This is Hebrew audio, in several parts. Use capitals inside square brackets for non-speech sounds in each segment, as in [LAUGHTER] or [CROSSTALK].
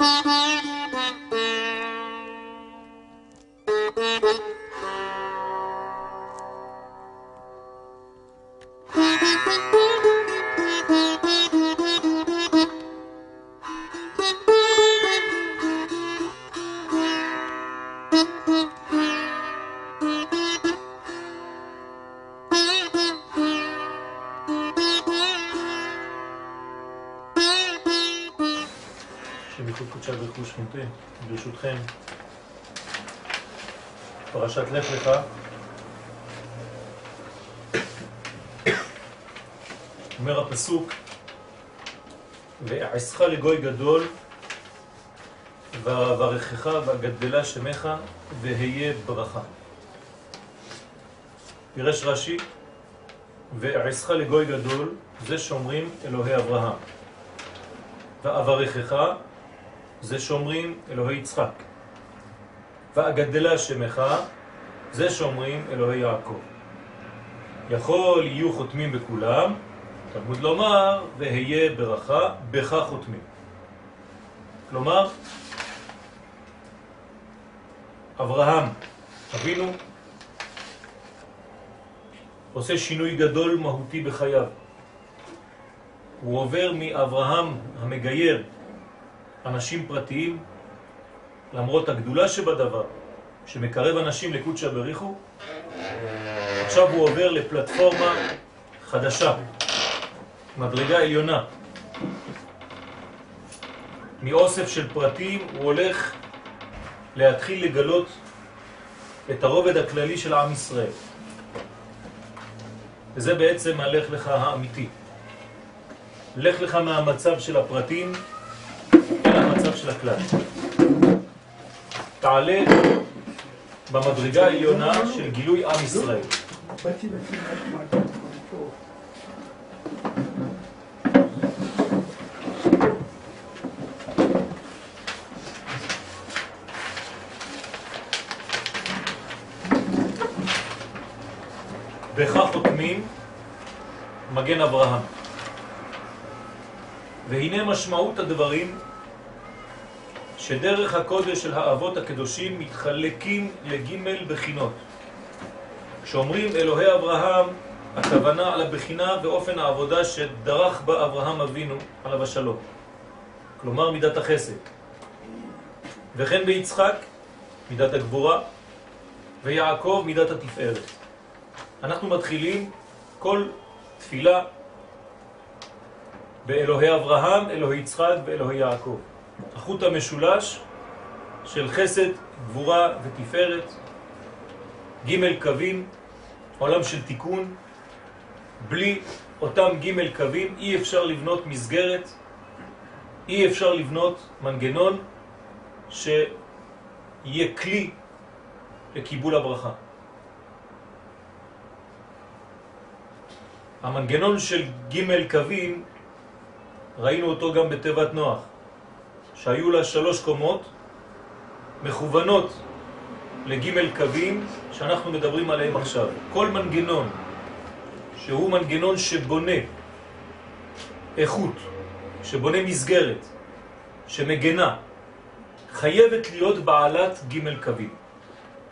Mm-hmm. [LAUGHS] לך. אומר הפסוק, ואעשך לגוי גדול, ואברכך ואגדלה שמך, והיה ברכה. פירש רש"י, ואעשך לגוי גדול, זה שומרים אלוהי אברהם. ואברכך זה שומרים אלוהי יצחק. ואגדלה שמך, זה שומרים אלוהי יעקב. יכול יהיו חותמים בכולם, תלמוד לומר, והיה ברכה, בך חותמים. כלומר, אברהם, אבינו, עושה שינוי גדול מהותי בחייו. הוא עובר מאברהם המגייר אנשים פרטיים, למרות הגדולה שבדבר, שמקרב אנשים לקודשא בריחו, עכשיו הוא עובר לפלטפורמה חדשה, מדרגה עליונה. מאוסף של פרטים הוא הולך להתחיל לגלות את הרובד הכללי של עם ישראל. וזה בעצם הלך לך האמיתי. לך לך מהמצב של הפרטים אל המצב של הכלל. תעלה במדרגה העליונה של גילוי עם ישראל. בכך חותמים מגן אברהם. והנה משמעות הדברים שדרך הקודש של האבות הקדושים מתחלקים לגימל בחינות. כשאומרים אלוהי אברהם, הכוונה על הבחינה ואופן העבודה שדרך בה אברהם אבינו עליו השלום. כלומר מידת החסד. וכן ביצחק, מידת הגבורה, ויעקב, מידת התפארת. אנחנו מתחילים כל תפילה באלוהי אברהם, אלוהי יצחק ואלוהי יעקב. החוט המשולש של חסד, גבורה ותפארת, ג' קווים, עולם של תיקון. בלי אותם ג' קווים אי אפשר לבנות מסגרת, אי אפשר לבנות מנגנון שיהיה כלי לקיבול הברכה. המנגנון של ג' קווים, ראינו אותו גם בטבעת נוח. שהיו לה שלוש קומות מכוונות לג' קווים שאנחנו מדברים עליהם עכשיו. כל מנגנון שהוא מנגנון שבונה איכות, שבונה מסגרת, שמגנה, חייבת להיות בעלת ג' קווים.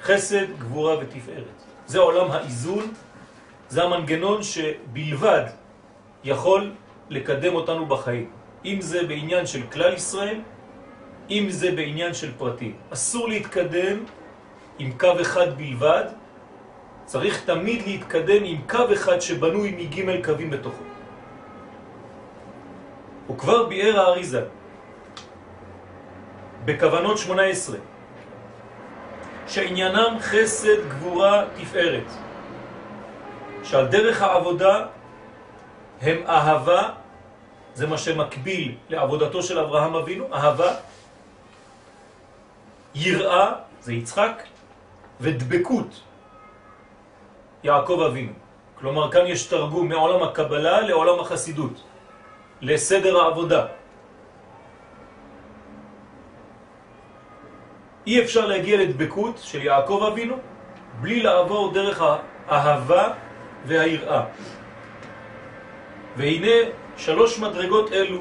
חסד, גבורה ותפארת. זה עולם האיזון, זה המנגנון שבלבד יכול לקדם אותנו בחיים. אם זה בעניין של כלל ישראל, אם זה בעניין של פרטים. אסור להתקדם עם קו אחד בלבד, צריך תמיד להתקדם עם קו אחד שבנוי מג' קווים בתוכו. הוא כבר ביאר האריזה בכוונות 18 שעניינם חסד, גבורה, תפארת שעל דרך העבודה הם אהבה, זה מה שמקביל לעבודתו של אברהם אבינו, אהבה יראה, זה יצחק, ודבקות, יעקב אבינו. כלומר, כאן יש תרגום מעולם הקבלה לעולם החסידות, לסדר העבודה. אי אפשר להגיע לדבקות של יעקב אבינו בלי לעבור דרך האהבה והיראה. והנה שלוש מדרגות אלו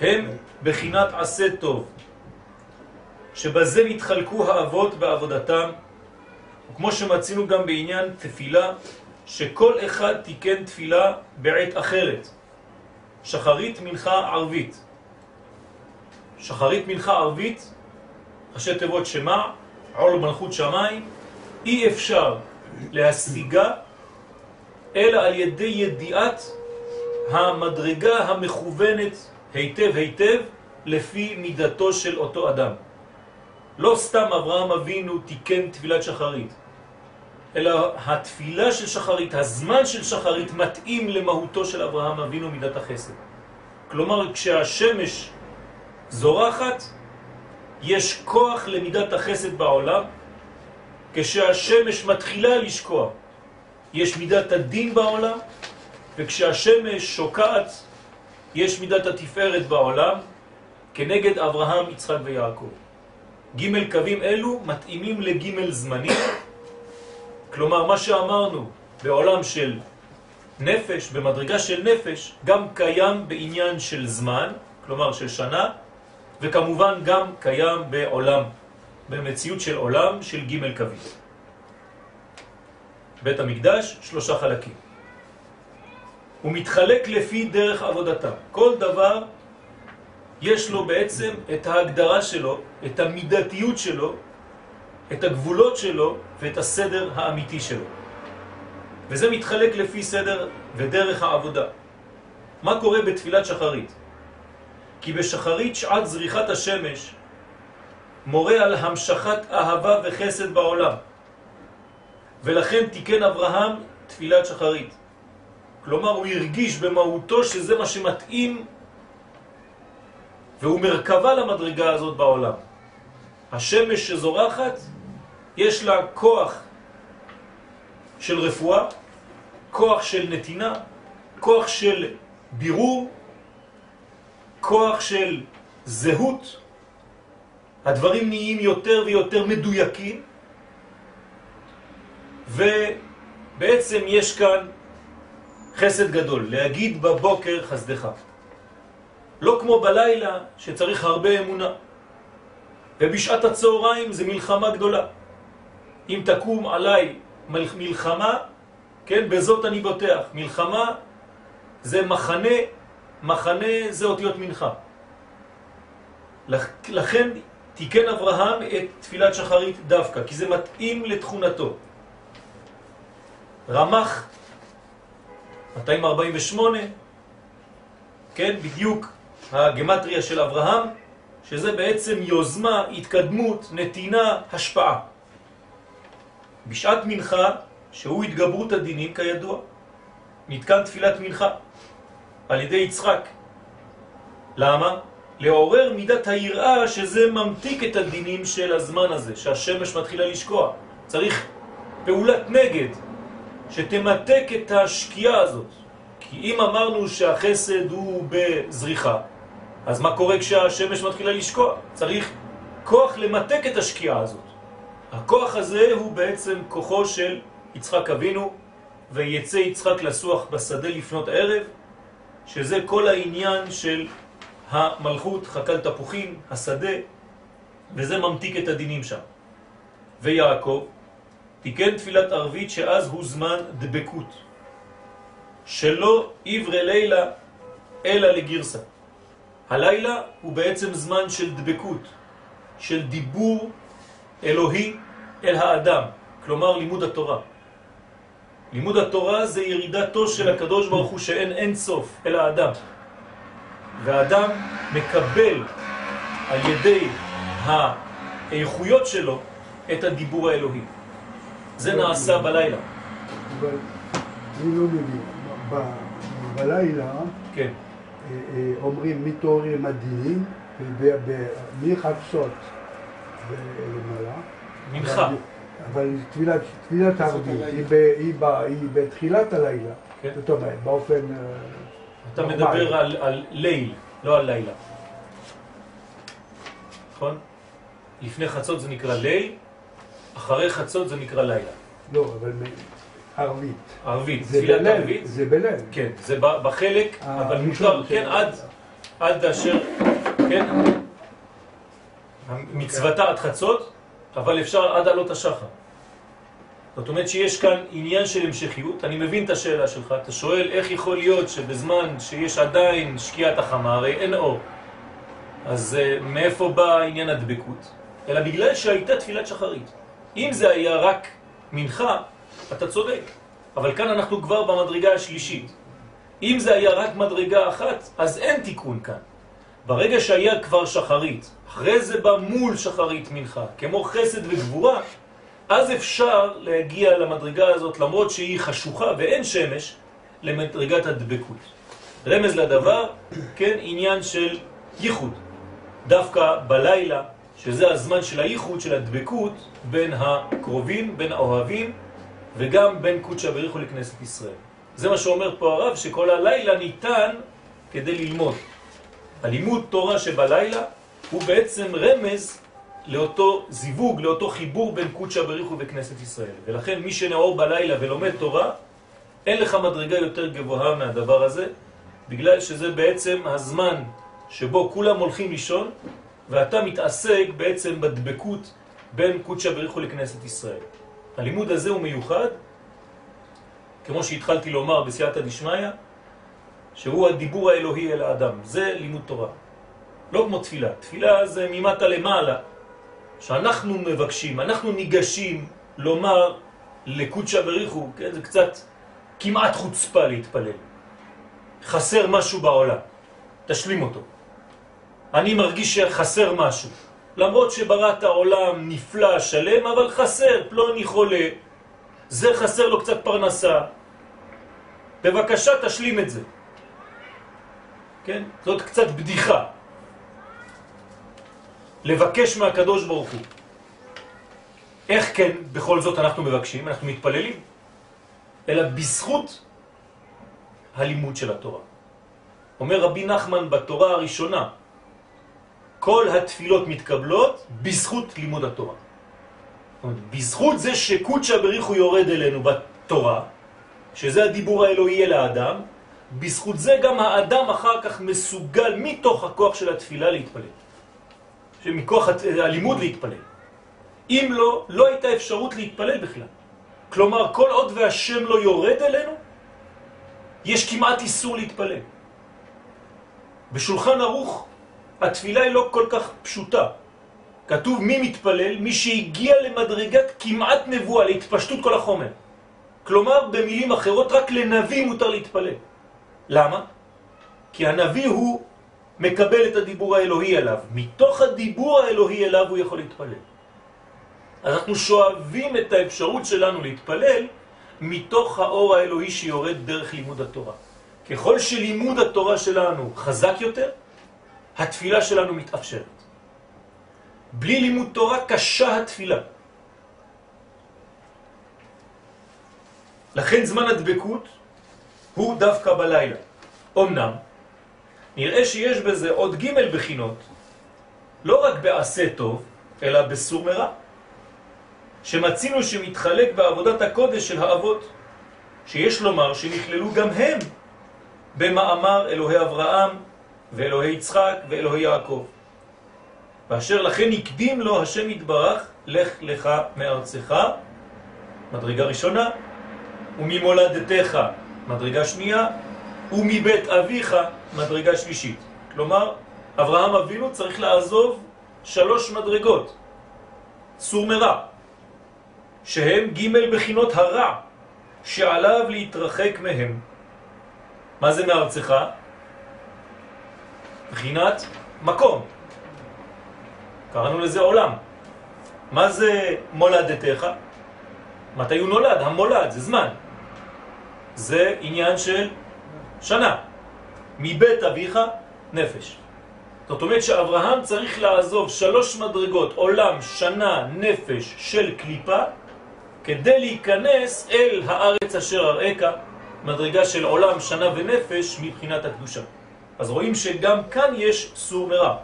הם בחינת עשה טוב, שבזה נתחלקו האבות בעבודתם, וכמו שמצינו גם בעניין תפילה, שכל אחד תיקן תפילה בעת אחרת, שחרית מנחה ערבית. שחרית מנחה ערבית, ראשי תיבות שמע, עול מלכות שמיים, אי אפשר להשיגה אלא על ידי ידיעת המדרגה המכוונת היטב היטב לפי מידתו של אותו אדם. לא סתם אברהם אבינו תיקן תפילת שחרית, אלא התפילה של שחרית, הזמן של שחרית מתאים למהותו של אברהם אבינו מידת החסד. כלומר, כשהשמש זורחת, יש כוח למידת החסד בעולם, כשהשמש מתחילה לשקוע, יש מידת הדין בעולם, וכשהשמש שוקעת, יש מידת התפארת בעולם, כנגד אברהם, יצחק ויעקב. ג' קווים אלו מתאימים לג' זמנים, כלומר מה שאמרנו בעולם של נפש, במדרגה של נפש, גם קיים בעניין של זמן, כלומר של שנה, וכמובן גם קיים בעולם, במציאות של עולם של ג' קווים. בית המקדש, שלושה חלקים. הוא מתחלק לפי דרך עבודתם. כל דבר יש לו בעצם את ההגדרה שלו, את המידתיות שלו, את הגבולות שלו ואת הסדר האמיתי שלו. וזה מתחלק לפי סדר ודרך העבודה. מה קורה בתפילת שחרית? כי בשחרית שעת זריחת השמש מורה על המשכת אהבה וחסד בעולם. ולכן תיקן אברהם תפילת שחרית. כלומר, הוא הרגיש במהותו שזה מה שמתאים והוא מרכבה למדרגה הזאת בעולם. השמש שזורחת, יש לה כוח של רפואה, כוח של נתינה, כוח של בירור, כוח של זהות. הדברים נהיים יותר ויותר מדויקים, ובעצם יש כאן חסד גדול, להגיד בבוקר חסדך. לא כמו בלילה שצריך הרבה אמונה. ובשעת הצהריים זה מלחמה גדולה. אם תקום עליי מלחמה, כן, בזאת אני בוטח. מלחמה זה מחנה, מחנה זה אותיות מנחה. לכן תיקן אברהם את תפילת שחרית דווקא, כי זה מתאים לתכונתו. רמח 248, כן, בדיוק הגמטריה של אברהם, שזה בעצם יוזמה, התקדמות, נתינה, השפעה. בשעת מנחה, שהוא התגברות הדינים כידוע, נתקן תפילת מנחה על ידי יצחק. למה? לעורר מידת היראה שזה ממתיק את הדינים של הזמן הזה, שהשמש מתחילה לשקוע. צריך פעולת נגד, שתמתק את השקיעה הזאת. כי אם אמרנו שהחסד הוא בזריחה, אז מה קורה כשהשמש מתחילה לשקוע? צריך כוח למתק את השקיעה הזאת. הכוח הזה הוא בעצם כוחו של יצחק אבינו, ויצא יצחק לסוח בשדה לפנות ערב, שזה כל העניין של המלכות, חקל תפוחים, השדה, וזה ממתיק את הדינים שם. ויעקב תיקן תפילת ערבית שאז הוא זמן דבקות, שלא עברי לילה אלא לגרסה. הלילה הוא בעצם זמן של דבקות, של דיבור אלוהי אל האדם, כלומר לימוד התורה. לימוד התורה זה ירידתו של הקדוש ברוך הוא שאין אין סוף אל האדם. והאדם מקבל על ידי האיכויות שלו את הדיבור האלוהי. זה נעשה בלילה. אני לא מבין, בלילה כן. אומרים מתעוררים הדינים, מחצות ולמעלה. מנחה. אבל תפילת, תפילת ערבית היא, היא, היא בתחילת הלילה. כן. זאת אומרת, באופן... אה, אתה מדבר על, על ליל, לא על לילה. נכון? לפני חצות זה נקרא ליל, אחרי חצות זה נקרא לילה. לא, אבל ערבית. ערבית, תפילת ערבית. זה בליל. כן, זה בחלק, אבל מותר, כן, עד, עד אשר, כן, מצוותה עד חצות, אבל אפשר עד עלות השחר. זאת אומרת שיש כאן עניין של המשכיות, אני מבין את השאלה שלך, אתה שואל איך יכול להיות שבזמן שיש עדיין שקיעת החמה, הרי אין אור, אז uh, מאיפה בא עניין הדבקות? אלא בגלל שהייתה תפילת שחרית. אם זה היה רק מנחה, אתה צודק, אבל כאן אנחנו כבר במדרגה השלישית. אם זה היה רק מדרגה אחת, אז אין תיקון כאן. ברגע שהיה כבר שחרית, אחרי זה בא מול שחרית מנחה, כמו חסד וגבורה, אז אפשר להגיע למדרגה הזאת, למרות שהיא חשוכה ואין שמש, למדרגת הדבקות. רמז לדבר, כן, עניין של ייחוד. דווקא בלילה, שזה הזמן של הייחוד, של הדבקות, בין הקרובים, בין האוהבים, וגם בין קודשא בריחו לכנסת ישראל. זה מה שאומר פה הרב, שכל הלילה ניתן כדי ללמוד. הלימוד תורה שבלילה הוא בעצם רמז לאותו זיווג, לאותו חיבור בין קודשא בריחו וכנסת ישראל. ולכן מי שנאור בלילה ולומד תורה, אין לך מדרגה יותר גבוהה מהדבר הזה, בגלל שזה בעצם הזמן שבו כולם הולכים לישון, ואתה מתעסק בעצם בדבקות בין קודשא בריחו לכנסת ישראל. הלימוד הזה הוא מיוחד, כמו שהתחלתי לומר בסייעתא דשמיא, שהוא הדיבור האלוהי אל האדם. זה לימוד תורה. לא כמו תפילה. תפילה זה ממטה למעלה, שאנחנו מבקשים, אנחנו ניגשים לומר לקודשא בריחו, כן? זה קצת כמעט חוצפה להתפלל. חסר משהו בעולם, תשלים אותו. אני מרגיש שחסר משהו. למרות שבראת העולם נפלא, שלם, אבל חסר, פלוני חולה, זה חסר לו קצת פרנסה. בבקשה תשלים את זה. כן? זאת קצת בדיחה. לבקש מהקדוש ברוך הוא. איך כן בכל זאת אנחנו מבקשים? אנחנו מתפללים. אלא בזכות הלימוד של התורה. אומר רבי נחמן בתורה הראשונה, כל התפילות מתקבלות בזכות לימוד התורה. בזכות זה שקודשא בריחו יורד אלינו בתורה, שזה הדיבור האלוהי אל האדם, בזכות זה גם האדם אחר כך מסוגל מתוך הכוח של התפילה להתפלל. שמכוח הלימוד להתפלל. אם לא, לא הייתה אפשרות להתפלל בכלל. כלומר, כל עוד והשם לא יורד אלינו, יש כמעט איסור להתפלל. בשולחן ערוך התפילה היא לא כל כך פשוטה. כתוב מי מתפלל? מי שהגיע למדרגת כמעט נבואה, להתפשטות כל החומר. כלומר, במילים אחרות, רק לנביא מותר להתפלל. למה? כי הנביא הוא מקבל את הדיבור האלוהי אליו. מתוך הדיבור האלוהי אליו הוא יכול להתפלל. אז אנחנו שואבים את האפשרות שלנו להתפלל מתוך האור האלוהי שיורד דרך לימוד התורה. ככל שלימוד התורה שלנו חזק יותר, התפילה שלנו מתאפשרת. בלי לימוד תורה קשה התפילה. לכן זמן הדבקות הוא דווקא בלילה. אמנם, נראה שיש בזה עוד ג' בחינות, לא רק בעשה טוב, אלא בסור מרע, שמצינו שמתחלק בעבודת הקודש של האבות, שיש לומר שנכללו גם הם במאמר אלוהי אברהם ואלוהי יצחק ואלוהי יעקב. ואשר לכן הקדים לו השם יתברך, לך לך מארצך, מדרגה ראשונה, וממולדתך, מדרגה שנייה, ומבית אביך, מדרגה שלישית. כלומר, אברהם אבינו צריך לעזוב שלוש מדרגות, סור מרע, שהם ג' בחינות הרע, שעליו להתרחק מהם. מה זה מארצך? בחינת מקום. קראנו לזה עולם. מה זה מולדתך? מתי הוא נולד? המולד, זה זמן. זה עניין של שנה. מבית אביך נפש. זאת אומרת שאברהם צריך לעזוב שלוש מדרגות, עולם, שנה, נפש של קליפה, כדי להיכנס אל הארץ אשר אראך, מדרגה של עולם, שנה ונפש מבחינת הקדושה. אז רואים שגם כאן יש סור מרע,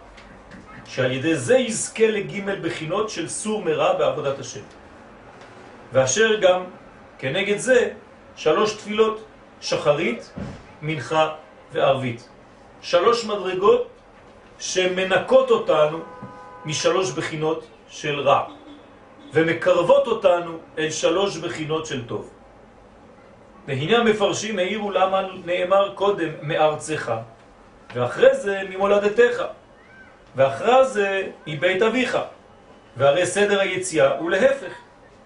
שעל ידי זה יזכה לגימל בחינות של סור מרע בעבודת השם. ואשר גם כנגד זה שלוש תפילות, שחרית, מנחה וערבית. שלוש מדרגות שמנקות אותנו משלוש בחינות של רע ומקרבות אותנו אל שלוש בחינות של טוב. והנה המפרשים העירו למה נאמר קודם מארצך ואחרי זה ממולדתך. ואחרי זה מבית אביך. והרי סדר היציאה הוא להפך.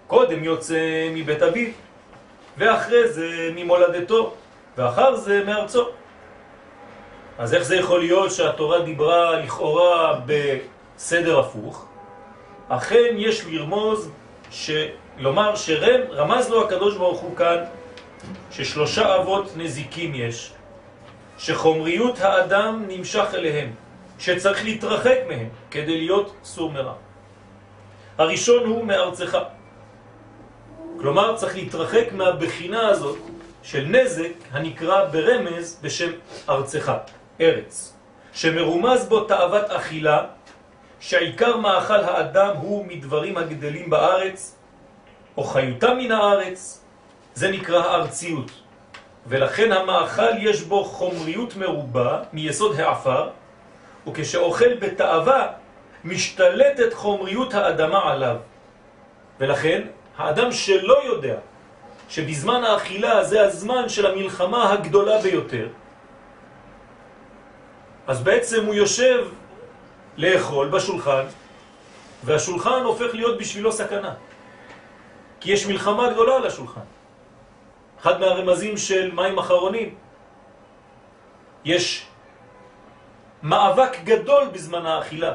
קודם יוצא מבית אביו ואחרי זה ממולדתו ואחר זה מארצו. אז איך זה יכול להיות שהתורה דיברה לכאורה בסדר הפוך? אכן יש לרמוז, לומר שרמז לו הקדוש ברוך הוא כאן ששלושה אבות נזיקים יש, שחומריות האדם נמשך אליהם, שצריך להתרחק מהם כדי להיות סור מרע. הראשון הוא מארצך. כלומר, צריך להתרחק מהבחינה הזאת של נזק הנקרא ברמז בשם ארצך. ארץ, שמרומז בו תאוות אכילה, שעיקר מאכל האדם הוא מדברים הגדלים בארץ, או חיותה מן הארץ, זה נקרא הארציות. ולכן המאכל יש בו חומריות מרובה מיסוד העפר, וכשאוכל בתאווה משתלטת חומריות האדמה עליו. ולכן האדם שלא יודע שבזמן האכילה זה הזמן של המלחמה הגדולה ביותר, אז בעצם הוא יושב לאכול בשולחן, והשולחן הופך להיות בשבילו סכנה. כי יש מלחמה גדולה על השולחן. אחד מהרמזים של מים אחרונים, יש מאבק גדול בזמן האכילה.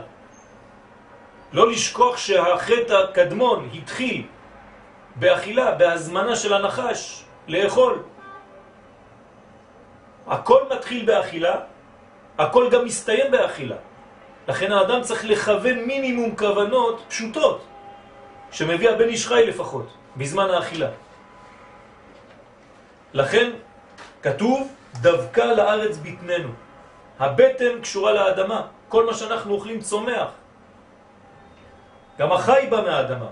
לא לשכוח שהחטא הקדמון התחיל באכילה, בהזמנה של הנחש לאכול. הכל מתחיל באכילה, הכל גם מסתיים באכילה. לכן האדם צריך לכוון מינימום כוונות פשוטות, שמביא הבן איש חי לפחות, בזמן האכילה. לכן כתוב, דווקא לארץ ביטננו. הבטן קשורה לאדמה, כל מה שאנחנו אוכלים צומח. גם החי בא מהאדמה.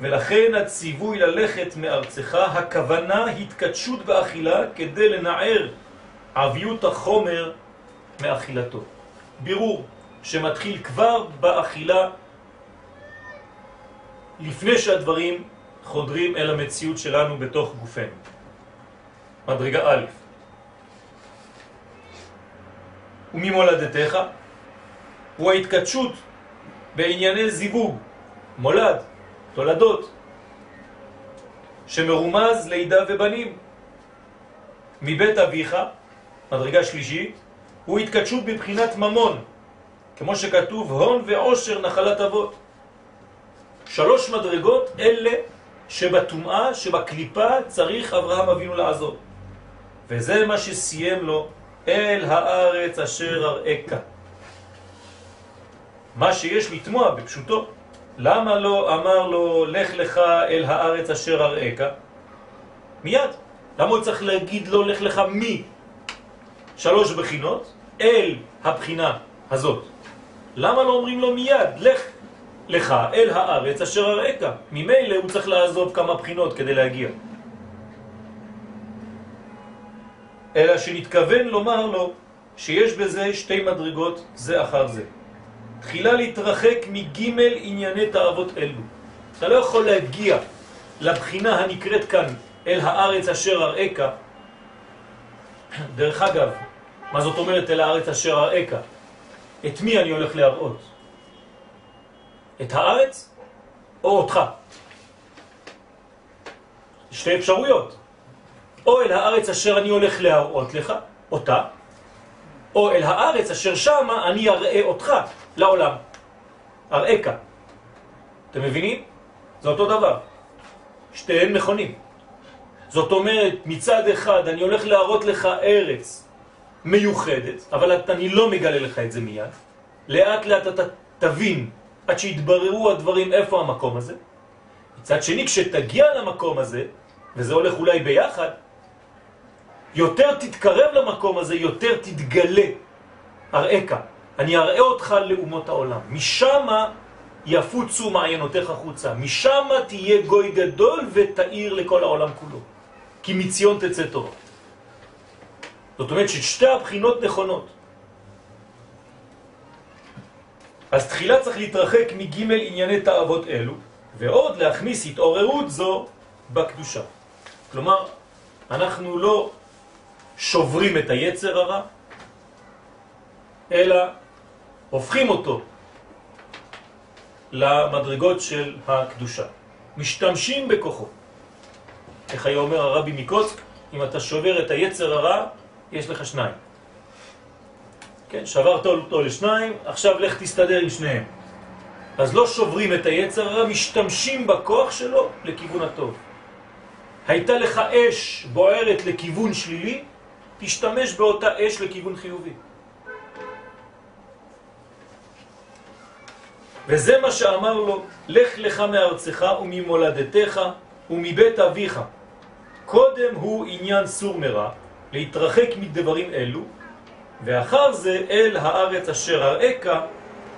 ולכן הציווי ללכת מארצך, הכוונה התקדשות באכילה כדי לנער עביות החומר מאכילתו. בירור שמתחיל כבר באכילה לפני שהדברים חודרים אל המציאות שלנו בתוך גופנו. מדרגה א' וממולדתך הוא ההתקדשות בענייני זיווג, מולד, תולדות, שמרומז לידה ובנים. מבית אביך, מדרגה שלישית, הוא התקדשות בבחינת ממון, כמו שכתוב הון ועושר נחלת אבות. שלוש מדרגות אלה שבטומאה, שבקליפה, צריך אברהם אבינו לעזור. וזה מה שסיים לו אל הארץ אשר אראך. מה שיש לתמוע בפשוטו. למה לא אמר לו לך לך אל הארץ אשר אראך? מיד. למה הוא צריך להגיד לו לך לך מי? שלוש בחינות אל הבחינה הזאת. למה לא אומרים לו מיד לך לך אל הארץ אשר אראך? ממילא הוא צריך לעזוב כמה בחינות כדי להגיע. אלא שנתכוון לומר לו שיש בזה שתי מדרגות זה אחר זה. תחילה להתרחק מגימל ענייני תאוות אלו. אתה לא יכול להגיע לבחינה הנקראת כאן אל הארץ אשר אראך. דרך אגב, מה זאת אומרת אל הארץ אשר אראך? את מי אני הולך להראות? את הארץ או אותך? שתי אפשרויות. או אל הארץ אשר אני הולך להראות לך, אותה, או אל הארץ אשר שמה אני אראה אותך לעולם. אראך. אתם מבינים? זה אותו דבר. שתיהן נכונים. זאת אומרת, מצד אחד אני הולך להראות לך ארץ מיוחדת, אבל אני לא מגלה לך את זה מיד. לאט לאט אתה תבין, עד שיתבררו הדברים איפה המקום הזה. מצד שני, כשתגיע למקום הזה, וזה הולך אולי ביחד, יותר תתקרב למקום הזה, יותר תתגלה אראך. אני אראה אותך לאומות העולם. משם יפוצו מעיינותיך חוצה. משם תהיה גוי גדול ותאיר לכל העולם כולו. כי מציון תצא תורה. זאת אומרת ששתי הבחינות נכונות. אז תחילה צריך להתרחק מג' ענייני תאוות אלו, ועוד להכניס התעוררות זו בקדושה. כלומר, אנחנו לא שוברים את היצר הרע, אלא הופכים אותו למדרגות של הקדושה. משתמשים בכוחו. איך היה אומר הרבי מקוצק, אם אתה שובר את היצר הרע, יש לך שניים. כן, שברת אותו לשניים, עכשיו לך תסתדר עם שניהם. אז לא שוברים את היצר הרע, משתמשים בכוח שלו לכיוון הטוב. הייתה לך אש בוערת לכיוון שלילי, תשתמש באותה אש לכיוון חיובי. וזה מה שאמר לו, לך לך מארצך וממולדתך ומבית אביך. קודם הוא עניין סור מרע, להתרחק מדברים אלו, ואחר זה אל הארץ אשר הראיך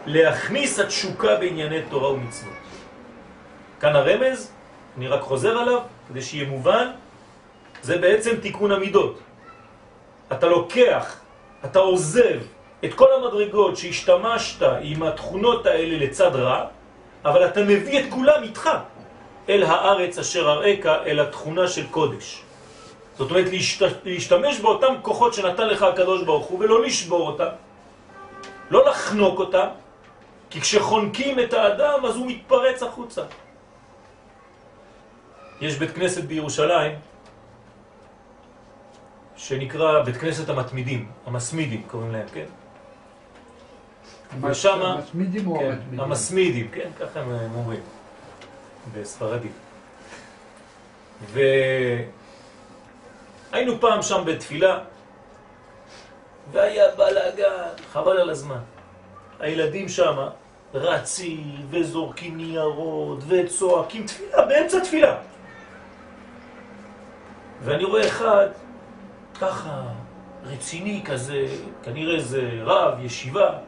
להכניס התשוקה בענייני תורה ומצוות. כאן הרמז, אני רק חוזר עליו, כדי שיהיה מובן, זה בעצם תיקון המידות. אתה לוקח, אתה עוזב את כל המדרגות שהשתמשת עם התכונות האלה לצד רע, אבל אתה מביא את כולם איתך אל הארץ אשר הראיך, אל התכונה של קודש. זאת אומרת, להשתמש באותם כוחות שנתן לך הקדוש ברוך הוא ולא לשבור אותם, לא לחנוק אותם, כי כשחונקים את האדם אז הוא מתפרץ החוצה. יש בית כנסת בירושלים שנקרא בית כנסת המתמידים, המסמידים קוראים להם, כן? ושם... המסמידים או כן, המתמידים? המסמידים, כן, ככה הם אומרים, בספרדית. והיינו פעם שם בתפילה, והיה בלאגן, חבל על הזמן. הילדים שם רצים וזורקים ניירות וצועקים תפילה, באמצע תפילה. ואני רואה אחד ככה רציני כזה, כנראה זה רב, ישיבה,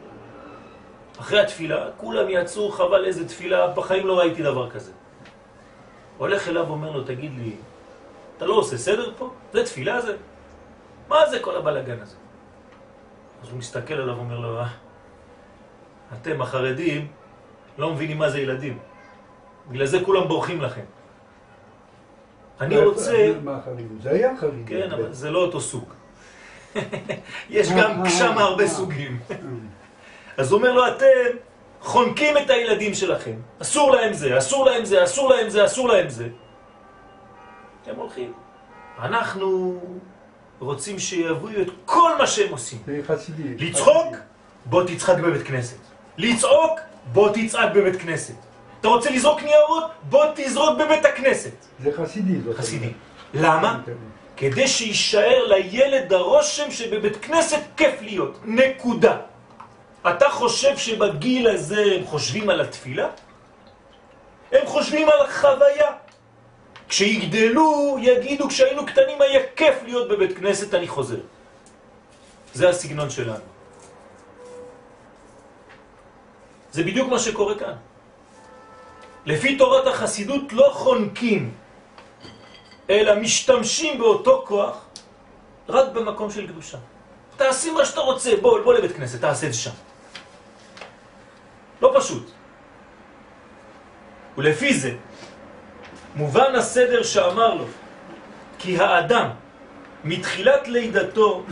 אחרי התפילה, כולם יצאו, חבל איזה תפילה, בחיים לא ראיתי דבר כזה. הולך אליו ואומר לו, תגיד לי, אתה לא עושה סדר פה? זה תפילה זה? מה זה כל הבלגן הזה? אז הוא מסתכל עליו ואומר לו, אה, אתם החרדים לא מבינים מה זה ילדים. בגלל זה כולם בורחים לכם. אני רוצה... מה? זה היה חרדים. כן, אבל זה לא אותו סוג. [LAUGHS] יש גם אה, שם אה, הרבה אה. סוגים. [LAUGHS] אז הוא אומר לו, אתם חונקים את הילדים שלכם, אסור להם זה, אסור להם זה, אסור להם זה, אסור להם זה. הם הולכים. אנחנו רוצים שיביאו את כל מה שהם עושים. לצחוק? בוא תצחק בבית כנסת. לצעוק? בוא תצעק בבית כנסת. אתה רוצה לזרוק ניירות? בוא תזרוק בבית הכנסת. זה חסידי. חסידי. למה? כדי שישאר לילד הרושם שבבית כנסת כיף להיות. נקודה. אתה חושב שבגיל הזה הם חושבים על התפילה? הם חושבים על החוויה. כשיגדלו, יגידו, כשהיינו קטנים היה כיף להיות בבית כנסת, אני חוזר. זה הסגנון שלנו. זה בדיוק מה שקורה כאן. לפי תורת החסידות לא חונקים, אלא משתמשים באותו כוח רק במקום של קדושה. תעשי מה שאתה רוצה, בוא, בוא לבית כנסת, תעשה את זה שם. לא פשוט. ולפי זה, מובן הסדר שאמר לו, כי האדם, מתחילת לידתו,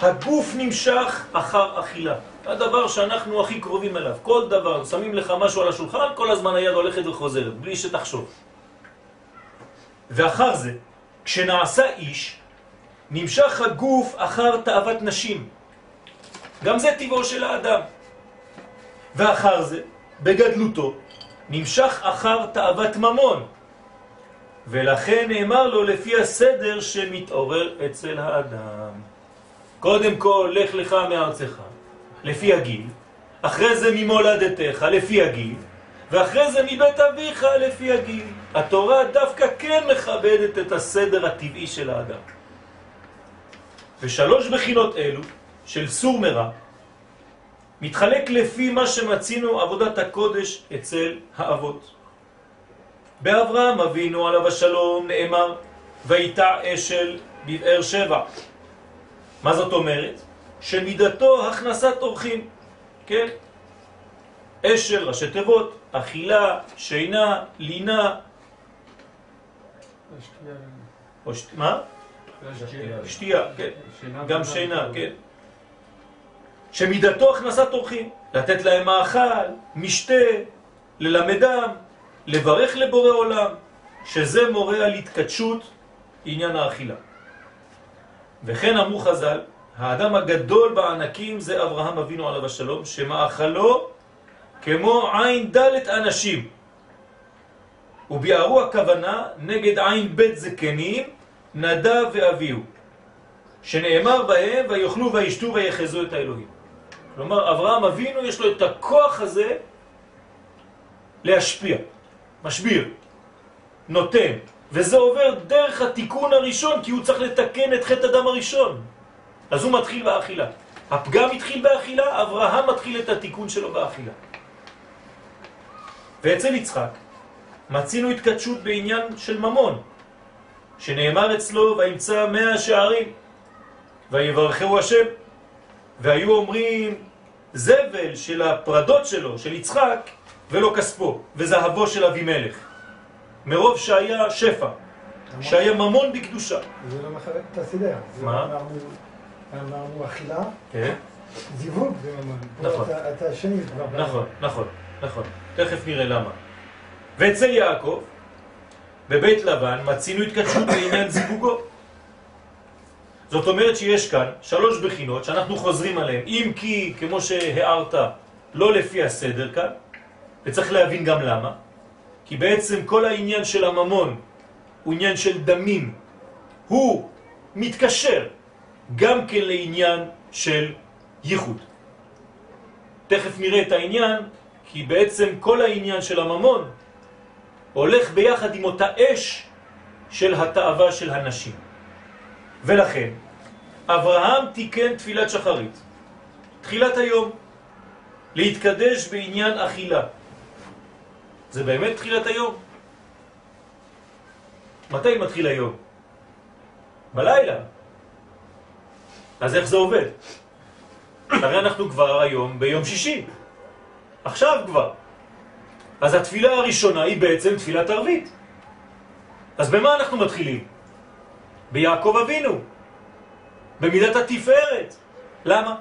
הגוף נמשך אחר אכילה. הדבר שאנחנו הכי קרובים אליו. כל דבר, שמים לך משהו על השולחן, כל הזמן היד הולכת וחוזרת, בלי שתחשוב. ואחר זה, כשנעשה איש, נמשך הגוף אחר תאוות נשים. גם זה טבעו של האדם. ואחר זה, בגדלותו, נמשך אחר תאוות ממון. ולכן נאמר לו לפי הסדר שמתעורר אצל האדם. קודם כל, לך לך מארצך, לפי הגיל, אחרי זה ממולדתך, לפי הגיל, ואחרי זה מבית אביך, לפי הגיל. התורה דווקא כן מכבדת את הסדר הטבעי של האדם. ושלוש בחינות אלו, של סור מרע, מתחלק לפי מה שמצינו עבודת הקודש אצל האבות. באברהם אבינו עליו השלום נאמר, ויטע אשל בבאר שבע. מה זאת אומרת? שמידתו הכנסת אורחים, כן? אשל, ראשי תיבות, אכילה, שינה, לינה. או שת... מה? שתייה, כן. גם שינה, כן. שמידתו הכנסת אורחים, לתת להם מאכל, משתה, ללמדם, לברך לבורא עולם, שזה מורה על התקדשות עניין האכילה. וכן אמרו חז"ל, האדם הגדול בענקים זה אברהם אבינו עליו השלום, שמאכלו כמו עין דלת אנשים. וביארו הכוונה נגד עין בית זקנים, נדע ואביהו, שנאמר בהם ויאכלו וישתו ויחזו את האלוהים. כלומר, אברהם אבינו יש לו את הכוח הזה להשפיע, משביר, נותן, וזה עובר דרך התיקון הראשון, כי הוא צריך לתקן את חטא הדם הראשון. אז הוא מתחיל באכילה. הפגם התחיל באכילה, אברהם מתחיל את התיקון שלו באכילה. ואצל יצחק מצינו התקדשות בעניין של ממון, שנאמר אצלו וימצא מאה שערים ויברכהו השם והיו אומרים זבל של הפרדות שלו, של יצחק, ולא כספו, וזהבו של אבימלך. מרוב שהיה שפע, שהיה ממון בקדושה. זה לא מחלק את הסדר. מה? אמרנו אכילה, כן. זיווג זה ממון. נכון. אתה שני כבר. נכון, נכון, נכון. תכף נראה למה. ואצל יעקב, בבית לבן, מצינו התקדשות בעניין זיווגו. זאת אומרת שיש כאן שלוש בחינות שאנחנו חוזרים עליהן, אם כי, כמו שהערת, לא לפי הסדר כאן, וצריך להבין גם למה, כי בעצם כל העניין של הממון הוא עניין של דמים, הוא מתקשר גם כן לעניין של ייחוד. תכף נראה את העניין, כי בעצם כל העניין של הממון הולך ביחד עם אותה אש של התאווה של הנשים. ולכן, אברהם תיקן תפילת שחרית, תחילת היום, להתקדש בעניין אכילה. זה באמת תחילת היום. מתי מתחיל היום? בלילה. אז איך זה עובד? הרי אנחנו כבר היום ביום שישי. עכשיו כבר. אז התפילה הראשונה היא בעצם תפילת ערבית. אז במה אנחנו מתחילים? ביעקב אבינו, במידת התפארת. למה?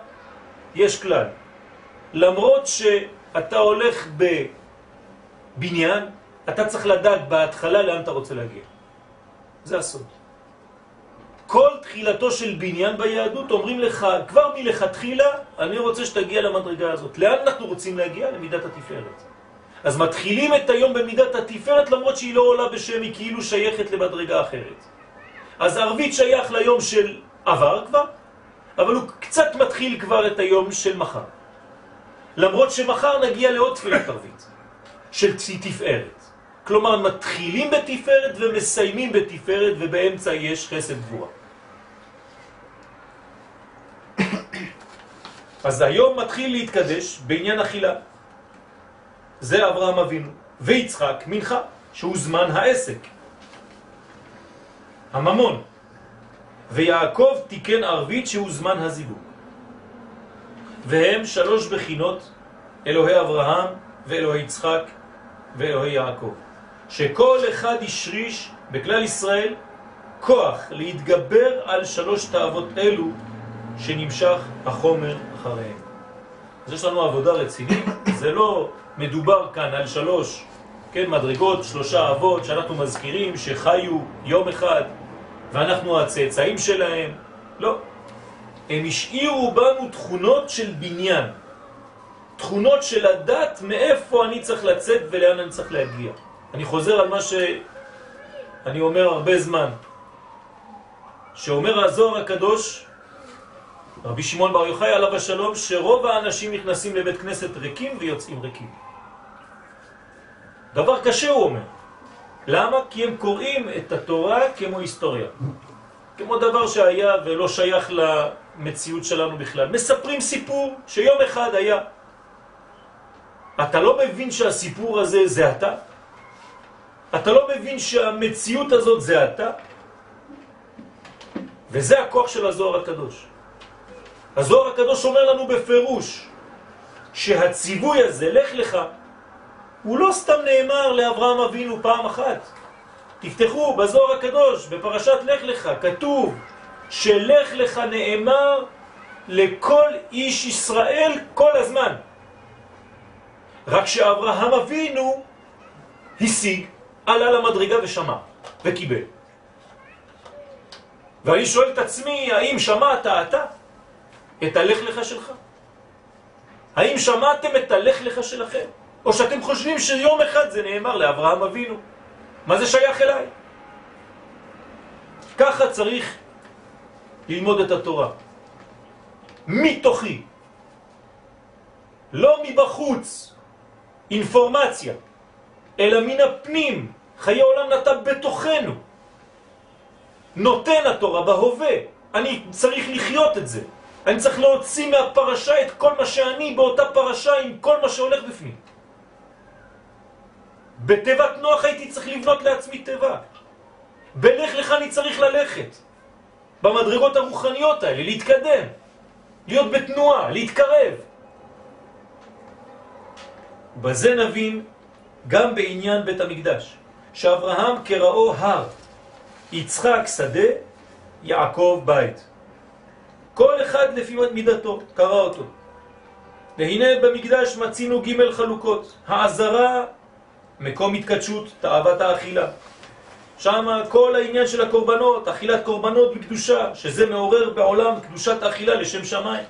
יש כלל. למרות שאתה הולך בבניין, אתה צריך לדעת בהתחלה לאן אתה רוצה להגיע. זה הסוד. כל תחילתו של בניין ביהדות אומרים לך, כבר מלכתחילה, אני רוצה שתגיע למדרגה הזאת. לאן אנחנו רוצים להגיע? למידת התפארת. אז מתחילים את היום במידת התפארת למרות שהיא לא עולה בשם, היא כאילו שייכת למדרגה אחרת. אז ערבית שייך ליום של עבר כבר, אבל הוא קצת מתחיל כבר את היום של מחר. למרות שמחר נגיע לעוד תפילת ערבית, של תפארת. כלומר, מתחילים בתפארת ומסיימים בתפארת, ובאמצע יש חסד גבוה. אז היום מתחיל להתקדש בעניין אכילה. זה אברהם אבינו. ויצחק מנחה, שהוא זמן העסק. הממון. ויעקב תיקן ערבית שהוא זמן הזיווג. והם שלוש בחינות, אלוהי אברהם ואלוהי יצחק ואלוהי יעקב. שכל אחד ישריש בכלל ישראל כוח להתגבר על שלוש תאוות אלו שנמשך החומר אחריהם. אז יש לנו עבודה רצינית, זה לא מדובר כאן על שלוש, כן, מדרגות, שלושה אבות שאנחנו מזכירים שחיו יום אחד ואנחנו הצאצאים שלהם, לא. הם השאירו בנו תכונות של בניין, תכונות של לדעת מאיפה אני צריך לצאת ולאן אני צריך להגיע. אני חוזר על מה שאני אומר הרבה זמן, שאומר הזוהר הקדוש, רבי שמעון בר יוחאי עליו השלום, שרוב האנשים נכנסים לבית כנסת ריקים ויוצאים ריקים. דבר קשה הוא אומר. למה? כי הם קוראים את התורה כמו היסטוריה. כמו דבר שהיה ולא שייך למציאות שלנו בכלל. מספרים סיפור שיום אחד היה. אתה לא מבין שהסיפור הזה זה אתה? אתה לא מבין שהמציאות הזאת זה אתה? וזה הכוח של הזוהר הקדוש. הזוהר הקדוש אומר לנו בפירוש שהציווי הזה, לך לך, הוא לא סתם נאמר לאברהם אבינו פעם אחת. תפתחו בזוהר הקדוש, בפרשת לך לך, כתוב שלך לך נאמר לכל איש ישראל כל הזמן. רק שאברהם אבינו השיג, עלה למדרגה ושמע וקיבל. ואני שואל את עצמי, האם שמעת אתה את הלך לך שלך? האם שמעתם את הלך לך שלכם? או שאתם חושבים שיום אחד זה נאמר לאברהם אבינו? מה זה שייך אליי? ככה צריך ללמוד את התורה. מתוכי. לא מבחוץ, אינפורמציה, אלא מן הפנים. חיי עולם נתה בתוכנו. נותן התורה בהווה. אני צריך לחיות את זה. אני צריך להוציא מהפרשה את כל מה שאני באותה פרשה עם כל מה שהולך בפנים. בתיבת נוח הייתי צריך לבנות לעצמי תיבה. בלך לך אני צריך ללכת. במדרגות הרוחניות האלה, להתקדם, להיות בתנועה, להתקרב. בזה נבין גם בעניין בית המקדש, שאברהם קראו הר, יצחק שדה, יעקב בית. כל אחד לפי מידתו, קרא אותו. והנה במקדש מצינו ג' חלוקות, העזרה, מקום התקדשות, תאוות האכילה. שם כל העניין של הקורבנות, אכילת קורבנות בקדושה, שזה מעורר בעולם קדושת האכילה לשם שמיים.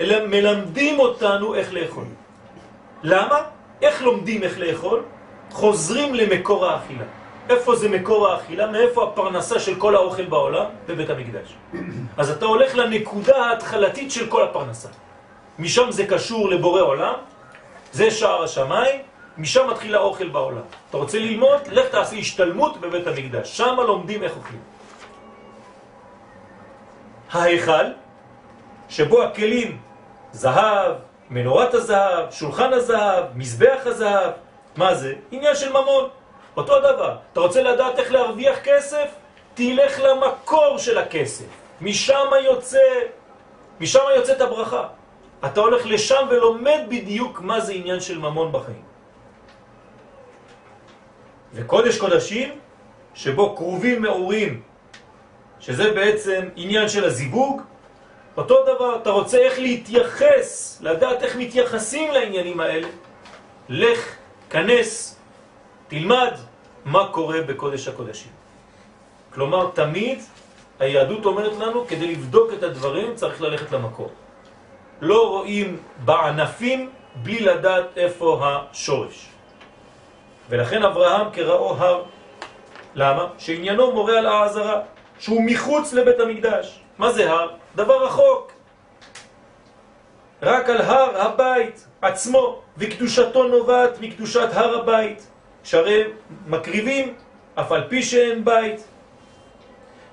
אלא מלמדים אותנו איך לאכול. למה? איך לומדים איך לאכול? חוזרים למקור האכילה. איפה זה מקור האכילה? מאיפה הפרנסה של כל האוכל בעולם? בבית המקדש. אז אתה הולך לנקודה ההתחלתית של כל הפרנסה. משם זה קשור לבורא עולם, זה שער השמיים, משם מתחיל האוכל בעולם. אתה רוצה ללמוד? לך תעשה השתלמות בבית המקדש. שם לומדים איך אוכלים. ההיכל, שבו הכלים זהב, מנורת הזהב, שולחן הזהב, מזבח הזהב, מה זה? עניין של ממון. אותו דבר. אתה רוצה לדעת איך להרוויח כסף? תלך למקור של הכסף. משם יוצא, משם יוצאת הברכה. אתה הולך לשם ולומד בדיוק מה זה עניין של ממון בחיים. וקודש קודשים, שבו קרובים מעורים, שזה בעצם עניין של הזיווג, אותו דבר, אתה רוצה איך להתייחס, לדעת איך מתייחסים לעניינים האלה, לך, כנס, תלמד מה קורה בקודש הקודשים. כלומר, תמיד היהדות אומרת לנו, כדי לבדוק את הדברים צריך ללכת למקור. לא רואים בענפים בלי לדעת איפה השורש. ולכן אברהם קראו הר. למה? שעניינו מורה על העזרה, שהוא מחוץ לבית המקדש. מה זה הר? דבר רחוק. רק על הר הבית עצמו, וקדושתו נובעת מקדושת הר הבית, שהרי מקריבים אף על פי שאין בית.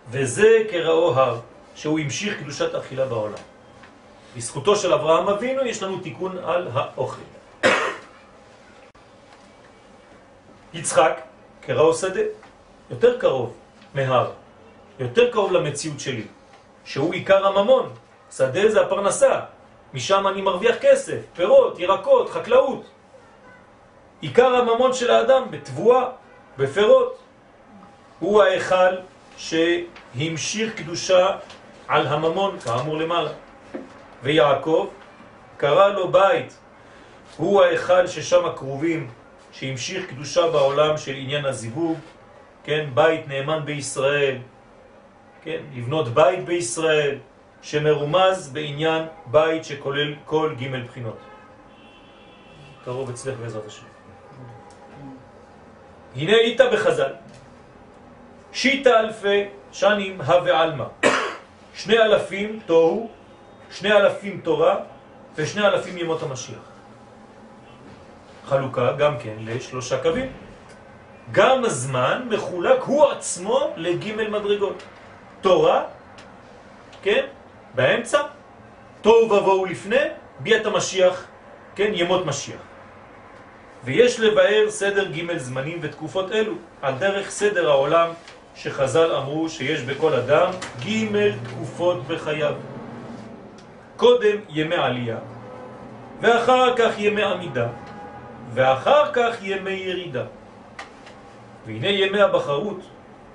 וזה קראו הר, שהוא המשיך קדושת אכילה בעולם. בזכותו של אברהם אבינו יש לנו תיקון על האוכל. יצחק קראו שדה, יותר קרוב מהר, יותר קרוב למציאות שלי, שהוא עיקר הממון. שדה זה הפרנסה, משם אני מרוויח כסף, פירות, ירקות, חקלאות. עיקר הממון של האדם בתבואה, בפירות. הוא ההיכל שהמשיך קדושה על הממון, כאמור למעלה. ויעקב קרא לו בית, הוא ההיכל ששם הקרובים, שהמשיך קדושה בעולם של עניין הזיווג, כן, בית נאמן בישראל, כן, לבנות בית בישראל, שמרומז בעניין בית שכולל כל ג' בחינות. קרוב אצלך בעזרת השם. הנה איתה בחז"ל, שיטה אלפי שנים הווה עלמא, שני אלפים תוהו, שני אלפים תורה ושני אלפים ימות המשיח. חלוקה גם כן לשלושה קווים. גם הזמן מחולק הוא עצמו לג' מדרגות. תורה, כן, באמצע, תוהו ובוהו לפני, ביאת המשיח, כן, ימות משיח. ויש לבאר סדר ג' זמנים ותקופות אלו, על דרך סדר העולם שחז"ל אמרו שיש בכל אדם ג' תקופות בחייו. קודם ימי עלייה, ואחר כך ימי עמידה, ואחר כך ימי ירידה. והנה ימי הבחרות,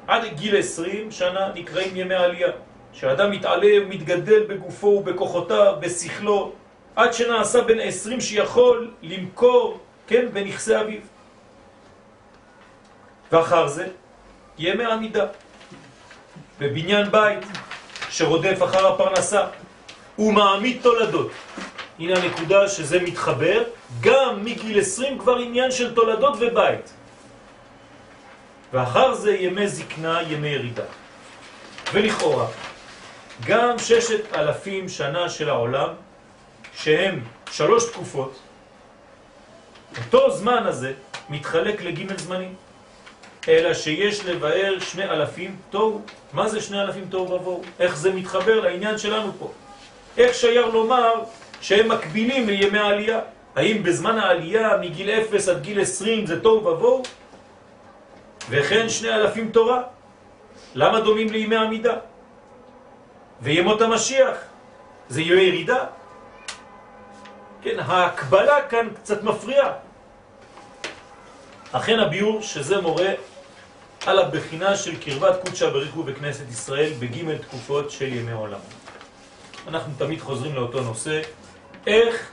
עד גיל 20 שנה נקראים ימי עלייה, שאדם מתעלה ומתגדל בגופו ובכוחותיו, בשכלו, עד שנעשה בן 20 שיכול למכור, כן, בנכסי אביו. ואחר זה, ימי עמידה, בבניין בית, שרודף אחר הפרנסה, ומעמיד תולדות. הנה הנקודה שזה מתחבר, גם מגיל 20 כבר עניין של תולדות ובית. ואחר זה ימי זקנה, ימי ירידה. ולכאורה, גם ששת אלפים שנה של העולם, שהם שלוש תקופות, אותו זמן הזה מתחלק לגימל זמנים, אלא שיש לבאר שני אלפים תוהו. מה זה שני אלפים תוהו ובוהו? איך זה מתחבר לעניין שלנו פה? איך שייר לומר שהם מקבילים לימי העלייה? האם בזמן העלייה מגיל 0 עד גיל 20 זה תוהו ובוהו? וכן שני אלפים תורה. למה דומים לימי עמידה? וימות המשיח זה ימי ירידה? כן, ההקבלה כאן קצת מפריעה. אכן הביור שזה מורה על הבחינה של קרבת קודשא בריחו בכנסת ישראל בג' תקופות של ימי עולם. אנחנו תמיד חוזרים לאותו נושא, איך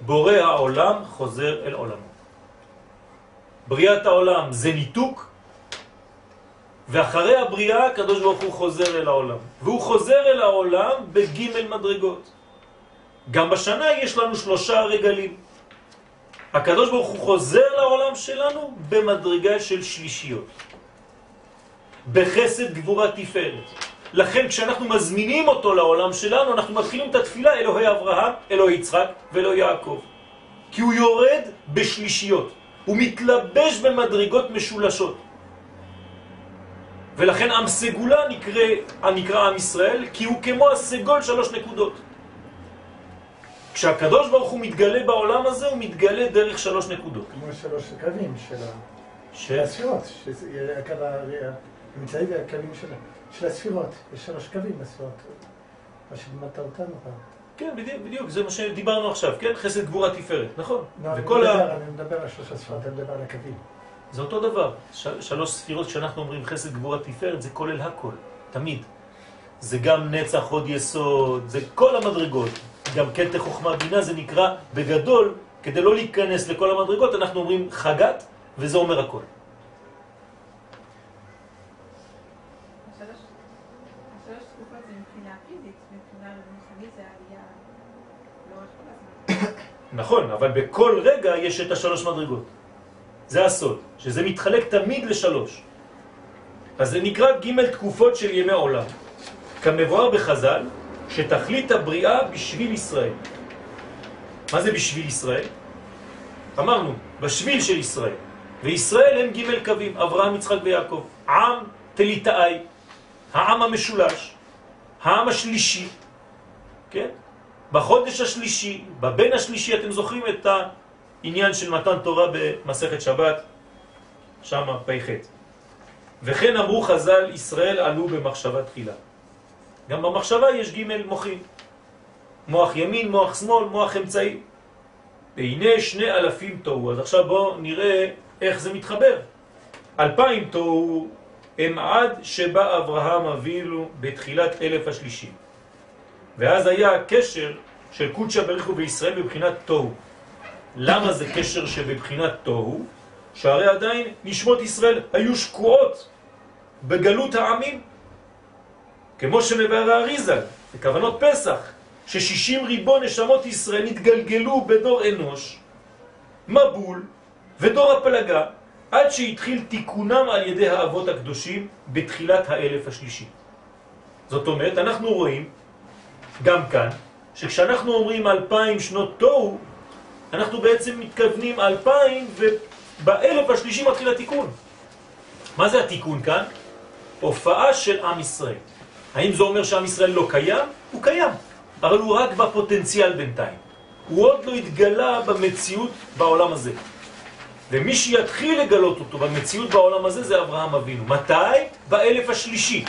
בורא העולם חוזר אל עולמו. בריאת העולם זה ניתוק, ואחרי הבריאה הקדוש ברוך הוא חוזר אל העולם. והוא חוזר אל העולם בג' מדרגות. גם בשנה יש לנו שלושה רגלים. הקדוש ברוך הוא חוזר לעולם שלנו במדרגה של שלישיות. בחסד גבורה תפארת. לכן כשאנחנו מזמינים אותו לעולם שלנו, אנחנו מתחילים את התפילה אלוהי אברהם, אלוהי יצחק ואלוהי יעקב. כי הוא יורד בשלישיות, הוא מתלבש במדרגות משולשות. ולכן עם סגולה נקרא, נקרא עם ישראל, כי הוא כמו הסגול שלוש נקודות. כשהקדוש ברוך הוא מתגלה בעולם הזה, הוא מתגלה דרך שלוש נקודות. כמו שלוש קווים של הספירות, נמצאים הקווים של הספירות, יש שלוש קווים בספירות, מה שלימדת אותנו פעם. כן, בדיוק, בדיוק, זה מה שדיברנו עכשיו, כן? חסד גבורה תפארת, נכון? לא, אני מדבר, על שלוש הספירות, אני מדבר על הקווים. זה אותו דבר. שלוש ספירות, כשאנחנו אומרים חסד גבורה תפארת, זה כולל הכל, תמיד. זה גם נצח, עוד יסוד, זה כל המדרגות. גם קטע חוכמה בינה זה נקרא בגדול, כדי לא להיכנס לכל המדרגות, אנחנו אומרים חגת, וזה אומר הכל. נכון, אבל בכל רגע יש את השלוש מדרגות. זה הסוד, שזה מתחלק תמיד לשלוש. אז זה נקרא ג' תקופות של ימי עולם. כמבואר בחז"ל, שתכלית הבריאה בשביל ישראל. מה זה בשביל ישראל? אמרנו, בשביל של ישראל. וישראל הם ג' קווים, אברהם, יצחק ויעקב. עם תליטאי, העם המשולש, העם השלישי, כן? בחודש השלישי, בבן השלישי, אתם זוכרים את העניין של מתן תורה במסכת שבת, שם פ"ח. וכן אמרו חז"ל, ישראל עלו במחשבה תחילה. גם במחשבה יש ג' מוחים. מוח ימין, מוח שמאל, מוח אמצעי. והנה שני אלפים תוהו. אז עכשיו בואו נראה איך זה מתחבר. אלפיים תוהו הם עד שבא אברהם אבינו בתחילת אלף השלישי. ואז היה קשר של קודשא בריחו בישראל בבחינת תוהו. למה זה קשר שבבחינת תוהו? שהרי עדיין נשמות ישראל היו שקועות בגלות העמים, כמו שמבאר האריזה, בכוונות פסח, ששישים ריבון נשמות ישראל נתגלגלו בדור אנוש, מבול ודור הפלגה, עד שהתחיל תיקונם על ידי האבות הקדושים בתחילת האלף השלישי. זאת אומרת, אנחנו רואים גם כאן, שכשאנחנו אומרים אלפיים שנות תוהו, אנחנו בעצם מתכוונים אלפיים ובאלף השלישי מתחיל התיקון. מה זה התיקון כאן? הופעה של עם ישראל. האם זה אומר שעם ישראל לא קיים? הוא קיים, אבל הוא רק בפוטנציאל בינתיים. הוא עוד לא התגלה במציאות בעולם הזה. ומי שיתחיל לגלות אותו במציאות בעולם הזה זה אברהם אבינו. מתי? באלף השלישי,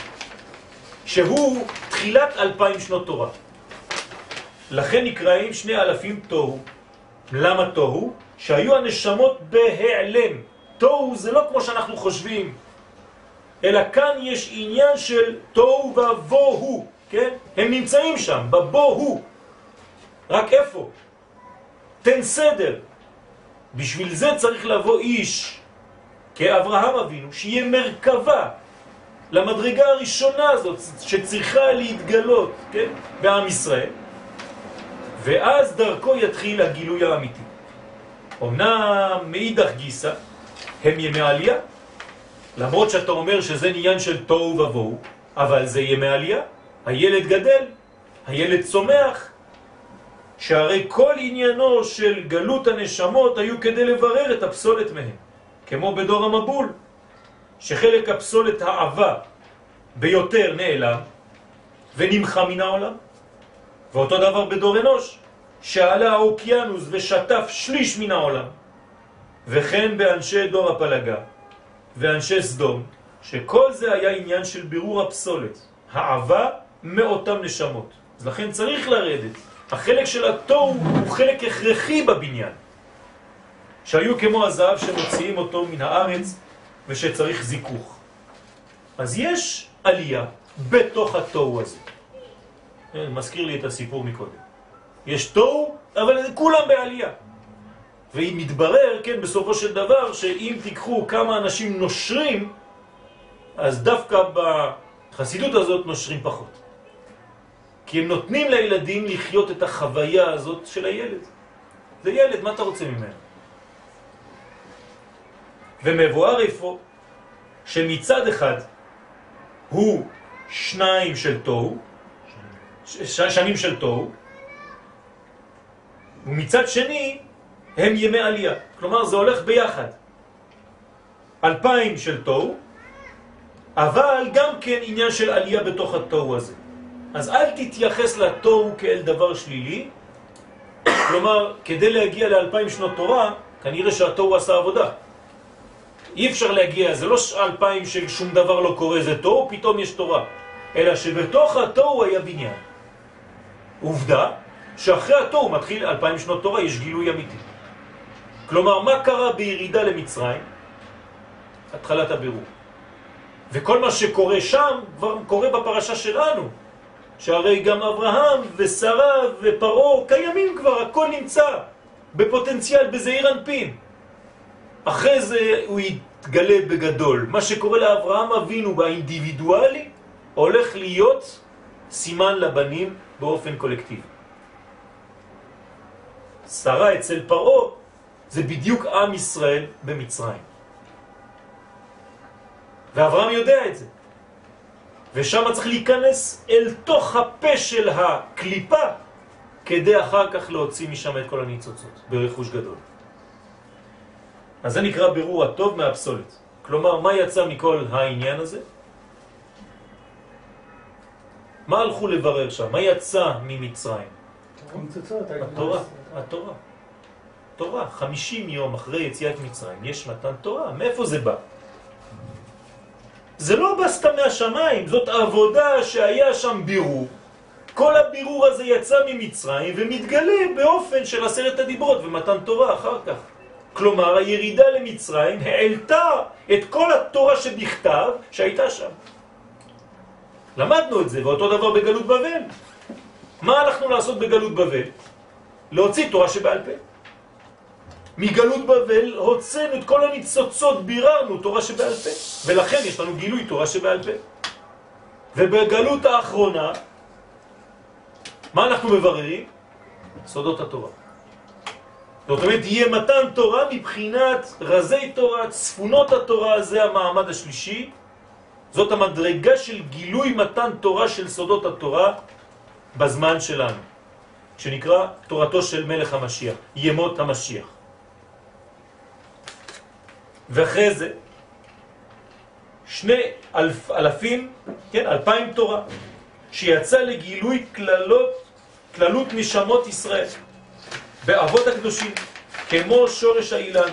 שהוא תחילת אלפיים שנות תורה. לכן נקראים שני אלפים תוהו. למה תוהו? שהיו הנשמות בהיעלם. תוהו זה לא כמו שאנחנו חושבים, אלא כאן יש עניין של תוהו ובוהו, כן? הם נמצאים שם, בבוהו. רק איפה? תן סדר. בשביל זה צריך לבוא איש, כאברהם אבינו, שיהיה מרכבה למדרגה הראשונה הזאת שצריכה להתגלות, כן? בעם ישראל. ואז דרכו יתחיל הגילוי האמיתי. אמנם מאידך גיסא הם ימי עלייה, למרות שאתה אומר שזה עניין של תוהו ובוהו, אבל זה ימי עלייה, הילד גדל, הילד צומח, שהרי כל עניינו של גלות הנשמות היו כדי לברר את הפסולת מהם, כמו בדור המבול, שחלק הפסולת העבה ביותר נעלם ונמחה מן העולם. ואותו דבר בדור אנוש, שעלה האוקיינוס ושטף שליש מן העולם. וכן באנשי דור הפלגה ואנשי סדום, שכל זה היה עניין של בירור הפסולת, העבה מאותם נשמות. אז לכן צריך לרדת. החלק של התור הוא חלק הכרחי בבניין, שהיו כמו הזהב שמוציאים אותו מן הארץ ושצריך זיכוך. אז יש עלייה בתוך התוהו הזה. כן, מזכיר לי את הסיפור מקודם. יש תוהו, אבל כולם בעלייה. ואם מתברר, כן, בסופו של דבר, שאם תיקחו כמה אנשים נושרים, אז דווקא בחסידות הזאת נושרים פחות. כי הם נותנים לילדים לחיות את החוויה הזאת של הילד. זה ילד, מה אתה רוצה ממנו? ומבואר איפה שמצד אחד הוא שניים של תוהו, שנים של תוהו, ומצד שני הם ימי עלייה. כלומר, זה הולך ביחד. אלפיים של תוהו, אבל גם כן עניין של עלייה בתוך התוהו הזה. אז אל תתייחס לתוהו כאל דבר שלילי, כלומר, כדי להגיע לאלפיים שנות תורה, כנראה שהתוהו עשה עבודה. אי אפשר להגיע, זה לא אלפיים של שום דבר לא קורה, זה תוהו, פתאום יש תורה. אלא שבתוך התוהו היה בניין. עובדה שאחרי התוהו מתחיל אלפיים שנות תורה, יש גילוי אמיתי. כלומר, מה קרה בירידה למצרים? התחלת הבירור. וכל מה שקורה שם כבר קורה בפרשה שלנו, שהרי גם אברהם ושרה ופרו קיימים כבר, הכל נמצא בפוטנציאל, בזעיר אנפין. אחרי זה הוא יתגלה בגדול. מה שקורה לאברהם אבינו באינדיבידואלי הולך להיות סימן לבנים באופן קולקטיבי. שרה אצל פרעה זה בדיוק עם ישראל במצרים. ואברהם יודע את זה. ושם צריך להיכנס אל תוך הפה של הקליפה כדי אחר כך להוציא משם את כל הניצוצות ברכוש גדול. אז זה נקרא בירור הטוב מהפסולת. כלומר, מה יצא מכל העניין הזה? מה הלכו לברר שם? מה יצא ממצרים? התורה, התורה. תורה. חמישים יום אחרי יציאת מצרים יש מתן תורה. מאיפה זה בא? זה לא בא סתם מהשמיים, זאת עבודה שהיה שם בירור. כל הבירור הזה יצא ממצרים ומתגלה באופן של עשרת הדיברות ומתן תורה אחר כך. כלומר, הירידה למצרים העלתה את כל התורה שבכתב שהייתה שם. למדנו את זה, ואותו דבר בגלות בבל. מה הלכנו לעשות בגלות בבל? להוציא תורה שבעל פה. מגלות בבל הוצאנו את כל הניצוצות, ביררנו תורה שבעל פה, ולכן יש לנו גילוי תורה שבעל פה. ובגלות האחרונה, מה אנחנו מבררים? סודות התורה. זאת אומרת, יהיה מתן תורה מבחינת רזי תורה, צפונות התורה, זה המעמד השלישי. זאת המדרגה של גילוי מתן תורה של סודות התורה בזמן שלנו, שנקרא תורתו של מלך המשיח, ימות המשיח. ואחרי זה, שני אלף, אלפים, כן, אלפיים תורה, שיצא לגילוי כללות, כללות נשמות ישראל. באבות הקדושים, כמו שורש האילן,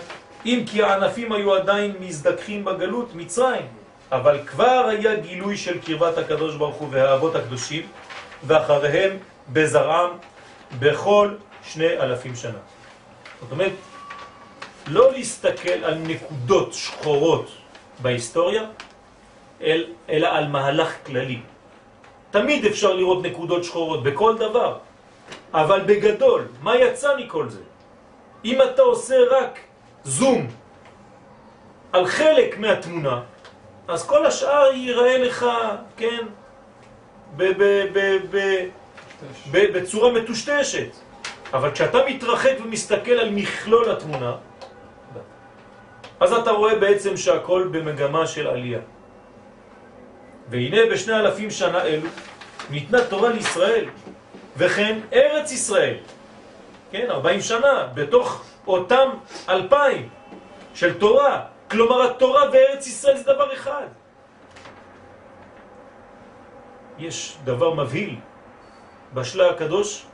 אם כי הענפים היו עדיין מזדכחים בגלות, מצרים, אבל כבר היה גילוי של קרבת הקדוש ברוך הוא והאבות הקדושים, ואחריהם בזרעם בכל שני אלפים שנה. זאת אומרת, לא להסתכל על נקודות שחורות בהיסטוריה, אל, אלא על מהלך כללי. תמיד אפשר לראות נקודות שחורות בכל דבר, אבל בגדול, מה יצא מכל זה? אם אתה עושה רק זום על חלק מהתמונה, אז כל השאר ייראה לך, כן, בצורה מטושטשת. אבל כשאתה מתרחק ומסתכל על מכלול התמונה, אז אתה רואה בעצם שהכל במגמה של עלייה. והנה בשני אלפים שנה אלו ניתנה תורה לישראל, וכן ארץ ישראל, כן, 40 שנה, בתוך אותם אלפיים של תורה, כלומר התורה וארץ ישראל זה דבר אחד. יש דבר מבהיל בשלה הקדוש,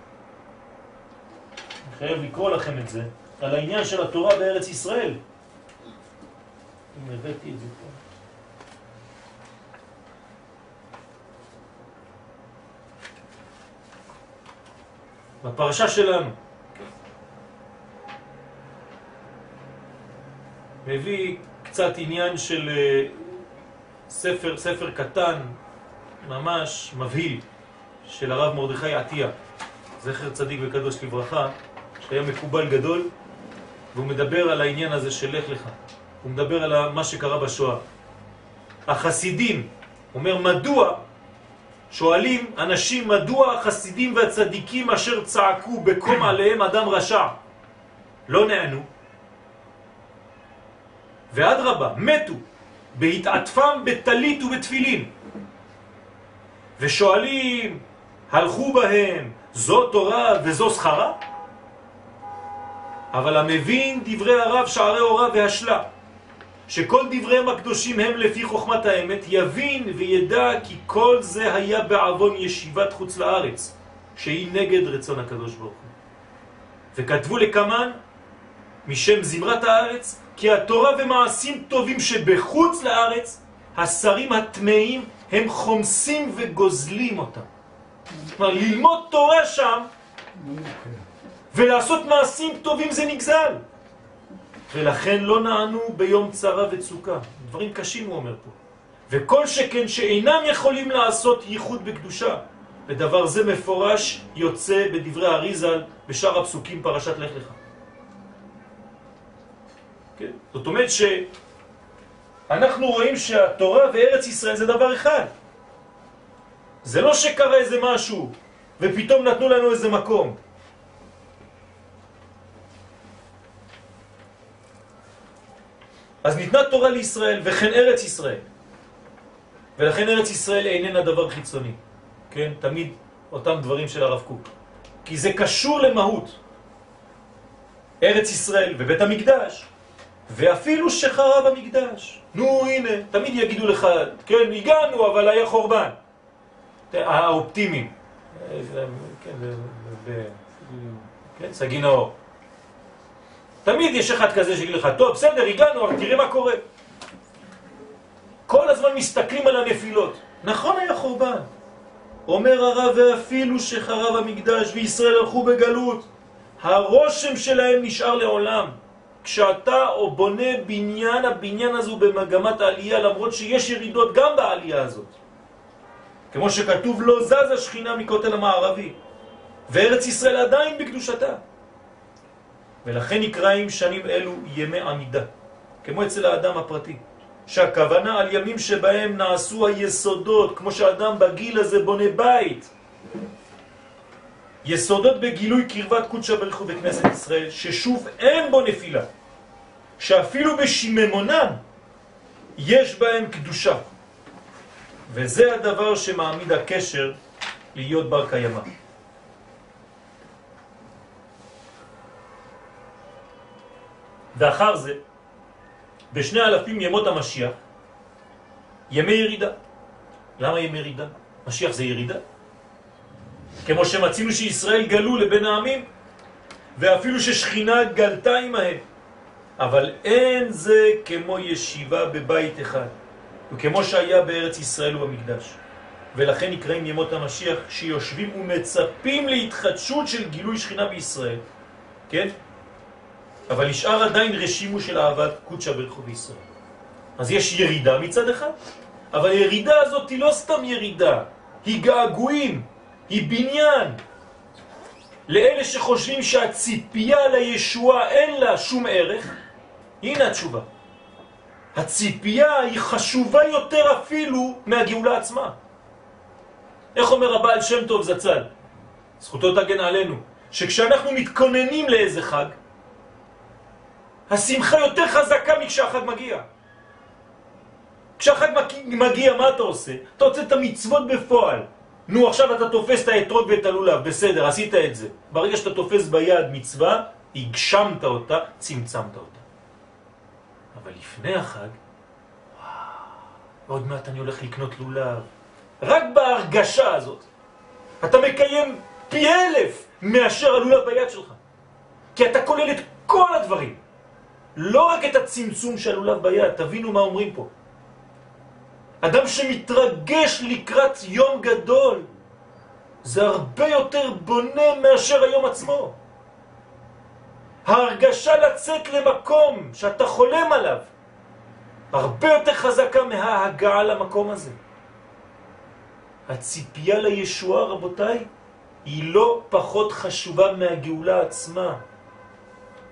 אני חייב לקרוא לכם את זה, על העניין של התורה בארץ ישראל. הבאתי את זה פה. בפרשה שלנו. מביא קצת עניין של אה, ספר, ספר קטן, ממש מבהיל, של הרב מרדכי עטיה, זכר צדיק וקדוש לברכה, שהיה מקובל גדול, והוא מדבר על העניין הזה של לך לך. הוא מדבר על מה שקרה בשואה. החסידים, אומר מדוע, שואלים אנשים מדוע החסידים והצדיקים אשר צעקו בקום עליהם אדם רשע? לא נענו. ואדרבה, מתו בהתעטפם בטלית ובתפילין. ושואלים הלכו בהם זו תורה וזו שכרה? אבל המבין דברי הרב שערי הורה והשלה שכל דבריהם הקדושים הם לפי חוכמת האמת, יבין וידע כי כל זה היה בעוון ישיבת חוץ לארץ, שהיא נגד רצון הקדוש ברוך הוא. וכתבו לקמן משם זמרת הארץ, כי התורה ומעשים טובים שבחוץ לארץ, השרים הטמאים הם חומסים וגוזלים אותם. כלומר, ללמוד תורה שם ולעשות מעשים טובים זה נגזל. ולכן לא נענו ביום צרה וצוקה. דברים קשים הוא אומר פה. וכל שכן שאינם יכולים לעשות ייחוד בקדושה. ודבר זה מפורש יוצא בדברי אריזל בשאר הפסוקים פרשת לך לך. כן? זאת אומרת שאנחנו רואים שהתורה וארץ ישראל זה דבר אחד. זה לא שקרה איזה משהו ופתאום נתנו לנו איזה מקום. אז ניתנה תורה לישראל וכן ארץ ישראל. ולכן ארץ ישראל איננה דבר חיצוני. כן? תמיד אותם דברים של הרב קוק. כי זה קשור למהות. ארץ ישראל ובית המקדש, ואפילו שחרב המקדש. נו הנה, תמיד יגידו לך, כן, הגענו, אבל היה חורבן. האופטימיים. כן, כן, סגי נאור. תמיד יש אחד כזה שיגיד לך, טוב, בסדר, הגענו, אבל תראה מה קורה. כל הזמן מסתכלים על הנפילות. נכון היה חורבן. אומר הרב, ואפילו שחרב המקדש וישראל הלכו בגלות, הרושם שלהם נשאר לעולם. כשאתה או בונה בניין, הבניין הזו במגמת העלייה, למרות שיש ירידות גם בעלייה הזאת. כמו שכתוב, לא זז השכינה מכותל המערבי, וארץ ישראל עדיין בקדושתה. ולכן נקראים שנים אלו ימי עמידה, כמו אצל האדם הפרטי, שהכוונה על ימים שבהם נעשו היסודות, כמו שאדם בגיל הזה בונה בית. יסודות בגילוי קרבת קודשא בריך הוא בכנסת ישראל, ששוב אין בו נפילה, שאפילו בשיממונם יש בהם קדושה. וזה הדבר שמעמיד הקשר להיות בר קיימא. ואחר זה, בשני אלפים ימות המשיח, ימי ירידה. למה ימי ירידה? משיח זה ירידה. כמו שמצינו שישראל גלו לבין העמים, ואפילו ששכינה גלתה עמהם. אבל אין זה כמו ישיבה בבית אחד, וכמו שהיה בארץ ישראל ובמקדש. ולכן נקראים ימות המשיח שיושבים ומצפים להתחדשות של גילוי שכינה בישראל. כן? אבל נשאר עדיין רשימו של אהבת קודשא ברכו בישראל. אז יש ירידה מצד אחד, אבל הירידה הזאת היא לא סתם ירידה, היא געגועים, היא בניין. לאלה שחושבים שהציפייה לישועה אין לה שום ערך, הנה התשובה. הציפייה היא חשובה יותר אפילו מהגאולה עצמה. איך אומר הבעל שם טוב זצ"ל? זכותו תגן עלינו, שכשאנחנו מתכוננים לאיזה חג, השמחה יותר חזקה מכשהחג מגיע. כשהחג מגיע, מה אתה עושה? אתה רוצה את המצוות בפועל. נו, עכשיו אתה תופס את האתרוג ואת הלולב, בסדר, עשית את זה. ברגע שאתה תופס ביד מצווה, הגשמת אותה, צמצמת אותה. אבל לפני החג, וואו, עוד מעט אני הולך לקנות לולב. רק בהרגשה הזאת, אתה מקיים פי אלף מאשר הלולב ביד שלך. כי אתה כולל את כל הדברים. לא רק את הצמצום של הלולב ביד, תבינו מה אומרים פה. אדם שמתרגש לקראת יום גדול, זה הרבה יותר בונה מאשר היום עצמו. ההרגשה לצאת למקום שאתה חולם עליו, הרבה יותר חזקה מההגעה למקום הזה. הציפייה לישועה, רבותיי, היא לא פחות חשובה מהגאולה עצמה.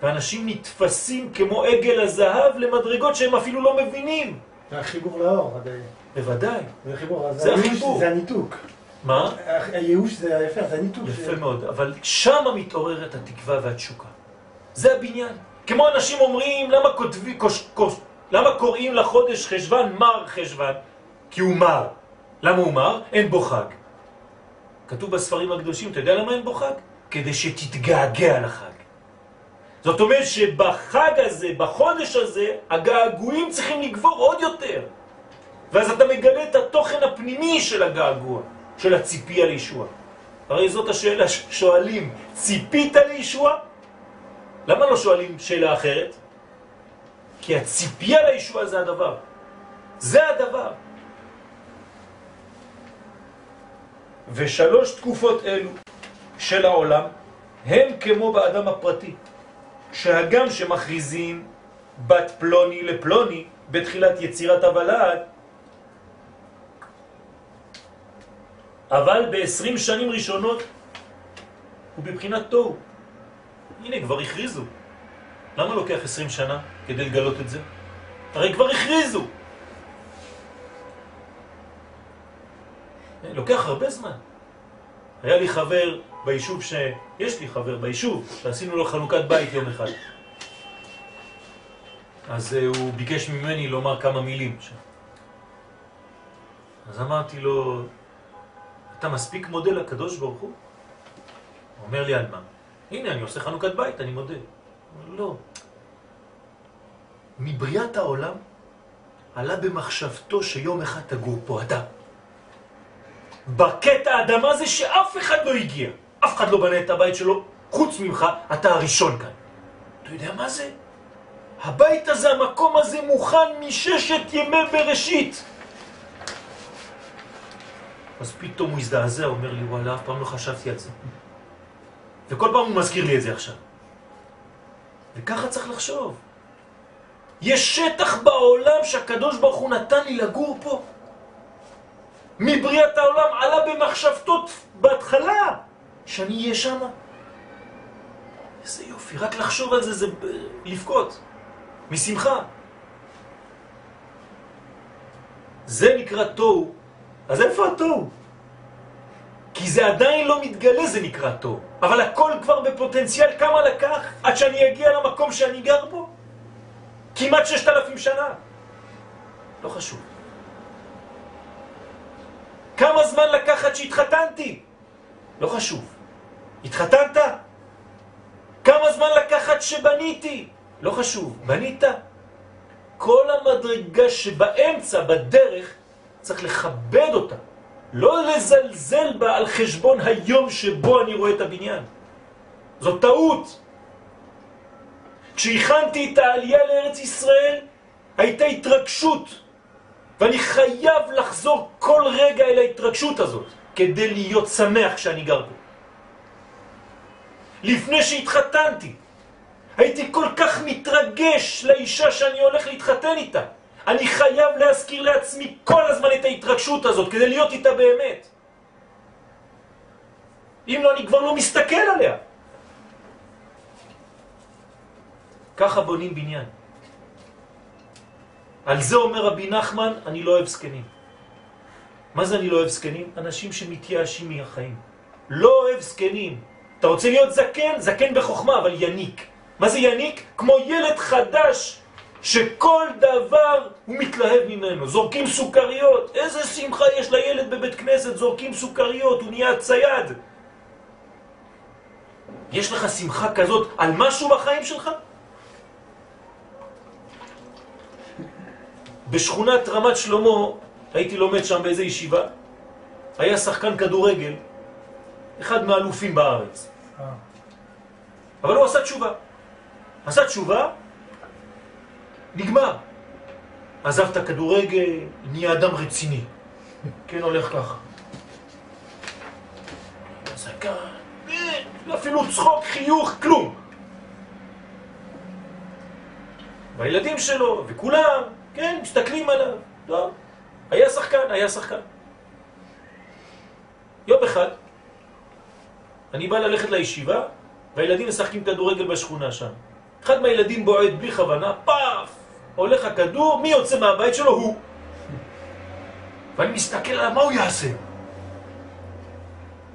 ואנשים נתפסים כמו עגל הזהב למדרגות שהם אפילו לא מבינים. זה החיבור לאור, עדיין. בוודאי. זה החיבור, זה החיבור. זה הניתוק. מה? הייאוש זה יפה, זה הניתוק. יפה מאוד, אבל שם מתעוררת התקווה והתשוקה. זה הבניין. כמו אנשים אומרים, למה כותבי, קוש, קוש, למה קוראים לחודש חשבן מר חשבן? כי הוא מר. למה הוא מר? אין בו חג. כתוב בספרים הקדושים, אתה יודע למה אין בו חג? כדי שתתגעגע לחג. זאת אומרת שבחג הזה, בחודש הזה, הגעגועים צריכים לגבור עוד יותר. ואז אתה מגלה את התוכן הפנימי של הגעגוע, של הציפייה לישוע. הרי זאת השאלה ששואלים, ציפית לישוע? למה לא שואלים שאלה אחרת? כי הציפייה לישוע זה הדבר. זה הדבר. ושלוש תקופות אלו של העולם הם כמו באדם הפרטי. שהגם שמכריזים בת פלוני לפלוני בתחילת יצירת הוולד, אבל ב-20 שנים ראשונות הוא בבחינת תוהו. הנה, כבר הכריזו. למה לוקח 20 שנה כדי לגלות את זה? הרי כבר הכריזו. לוקח הרבה זמן. היה לי חבר ביישוב ש... יש לי חבר ביישוב, שעשינו לו חנוכת בית יום אחד. אז uh, הוא ביקש ממני לומר כמה מילים. אז אמרתי לו, אתה מספיק מודה לקדוש ברוך הוא? הוא אומר לי, על מה? הנה, אני עושה חנוכת בית, אני מודה. לא. מבריאת העולם עלה במחשבתו שיום אחד תגור פה אתה. בקטע האדמה זה שאף אחד לא הגיע. אף אחד לא בנה את הבית שלו, חוץ ממך, אתה הראשון כאן. אתה יודע מה זה? הבית הזה, המקום הזה מוכן מששת ימי בראשית. אז פתאום הוא הזדעזע, אומר לי, וואלה, אף פעם לא חשבתי על זה. וכל פעם הוא מזכיר לי את זה עכשיו. וככה צריך לחשוב. יש שטח בעולם שהקדוש ברוך הוא נתן לי לגור פה. מבריאת העולם עלה במחשבתות בהתחלה שאני אהיה שם. איזה יופי, רק לחשוב על זה זה לבכות, משמחה. זה נקרא תוהו. אז איפה התוהו? כי זה עדיין לא מתגלה, זה נקרא תוהו. אבל הכל כבר בפוטנציאל, כמה לקח עד שאני אגיע למקום שאני גר בו? כמעט ששת אלפים שנה. לא חשוב. כמה זמן לקח עד שהתחתנתי? לא חשוב. התחתנת? כמה זמן לקח עד שבניתי? לא חשוב. בנית? כל המדרגה שבאמצע, בדרך, צריך לכבד אותה. לא לזלזל בה על חשבון היום שבו אני רואה את הבניין. זאת טעות. כשהכנתי את העלייה לארץ ישראל, הייתה התרגשות, ואני חייב לחזור כל רגע אל ההתרגשות הזאת, כדי להיות שמח כשאני גר פה. לפני שהתחתנתי, הייתי כל כך מתרגש לאישה שאני הולך להתחתן איתה. אני חייב להזכיר לעצמי כל הזמן את ההתרגשות הזאת כדי להיות איתה באמת. אם לא, אני כבר לא מסתכל עליה. ככה בונים בניין. על זה אומר רבי נחמן, אני לא אוהב זקנים. מה זה אני לא אוהב זקנים? אנשים שמתייאשים מהחיים. לא אוהב זקנים. אתה רוצה להיות זקן? זקן בחוכמה, אבל יניק. מה זה יניק? כמו ילד חדש שכל דבר הוא מתלהב ממנו. זורקים סוכריות. איזה שמחה יש לילד בבית כנסת, זורקים סוכריות, הוא נהיה צייד. יש לך שמחה כזאת על משהו בחיים שלך? בשכונת רמת שלמה, הייתי לומד שם באיזה ישיבה, היה שחקן כדורגל, אחד מהאלופים בארץ. אה. אבל הוא עשה תשובה. עשה תשובה, נגמר. עזב את הכדורגל, נהיה אדם רציני. כן, הולך ככה. זקן, אה, אפילו צחוק, חיוך, כלום. והילדים שלו, וכולם, כן, מסתכלים עליו. לא, היה שחקן, היה שחקן. יום אחד, אני בא ללכת לישיבה, והילדים משחקים כדורגל בשכונה שם. אחד מהילדים בועט בלי כוונה, פאף! הולך הכדור, מי יוצא מהבית שלו? הוא. ואני מסתכל עליו, מה הוא יעשה?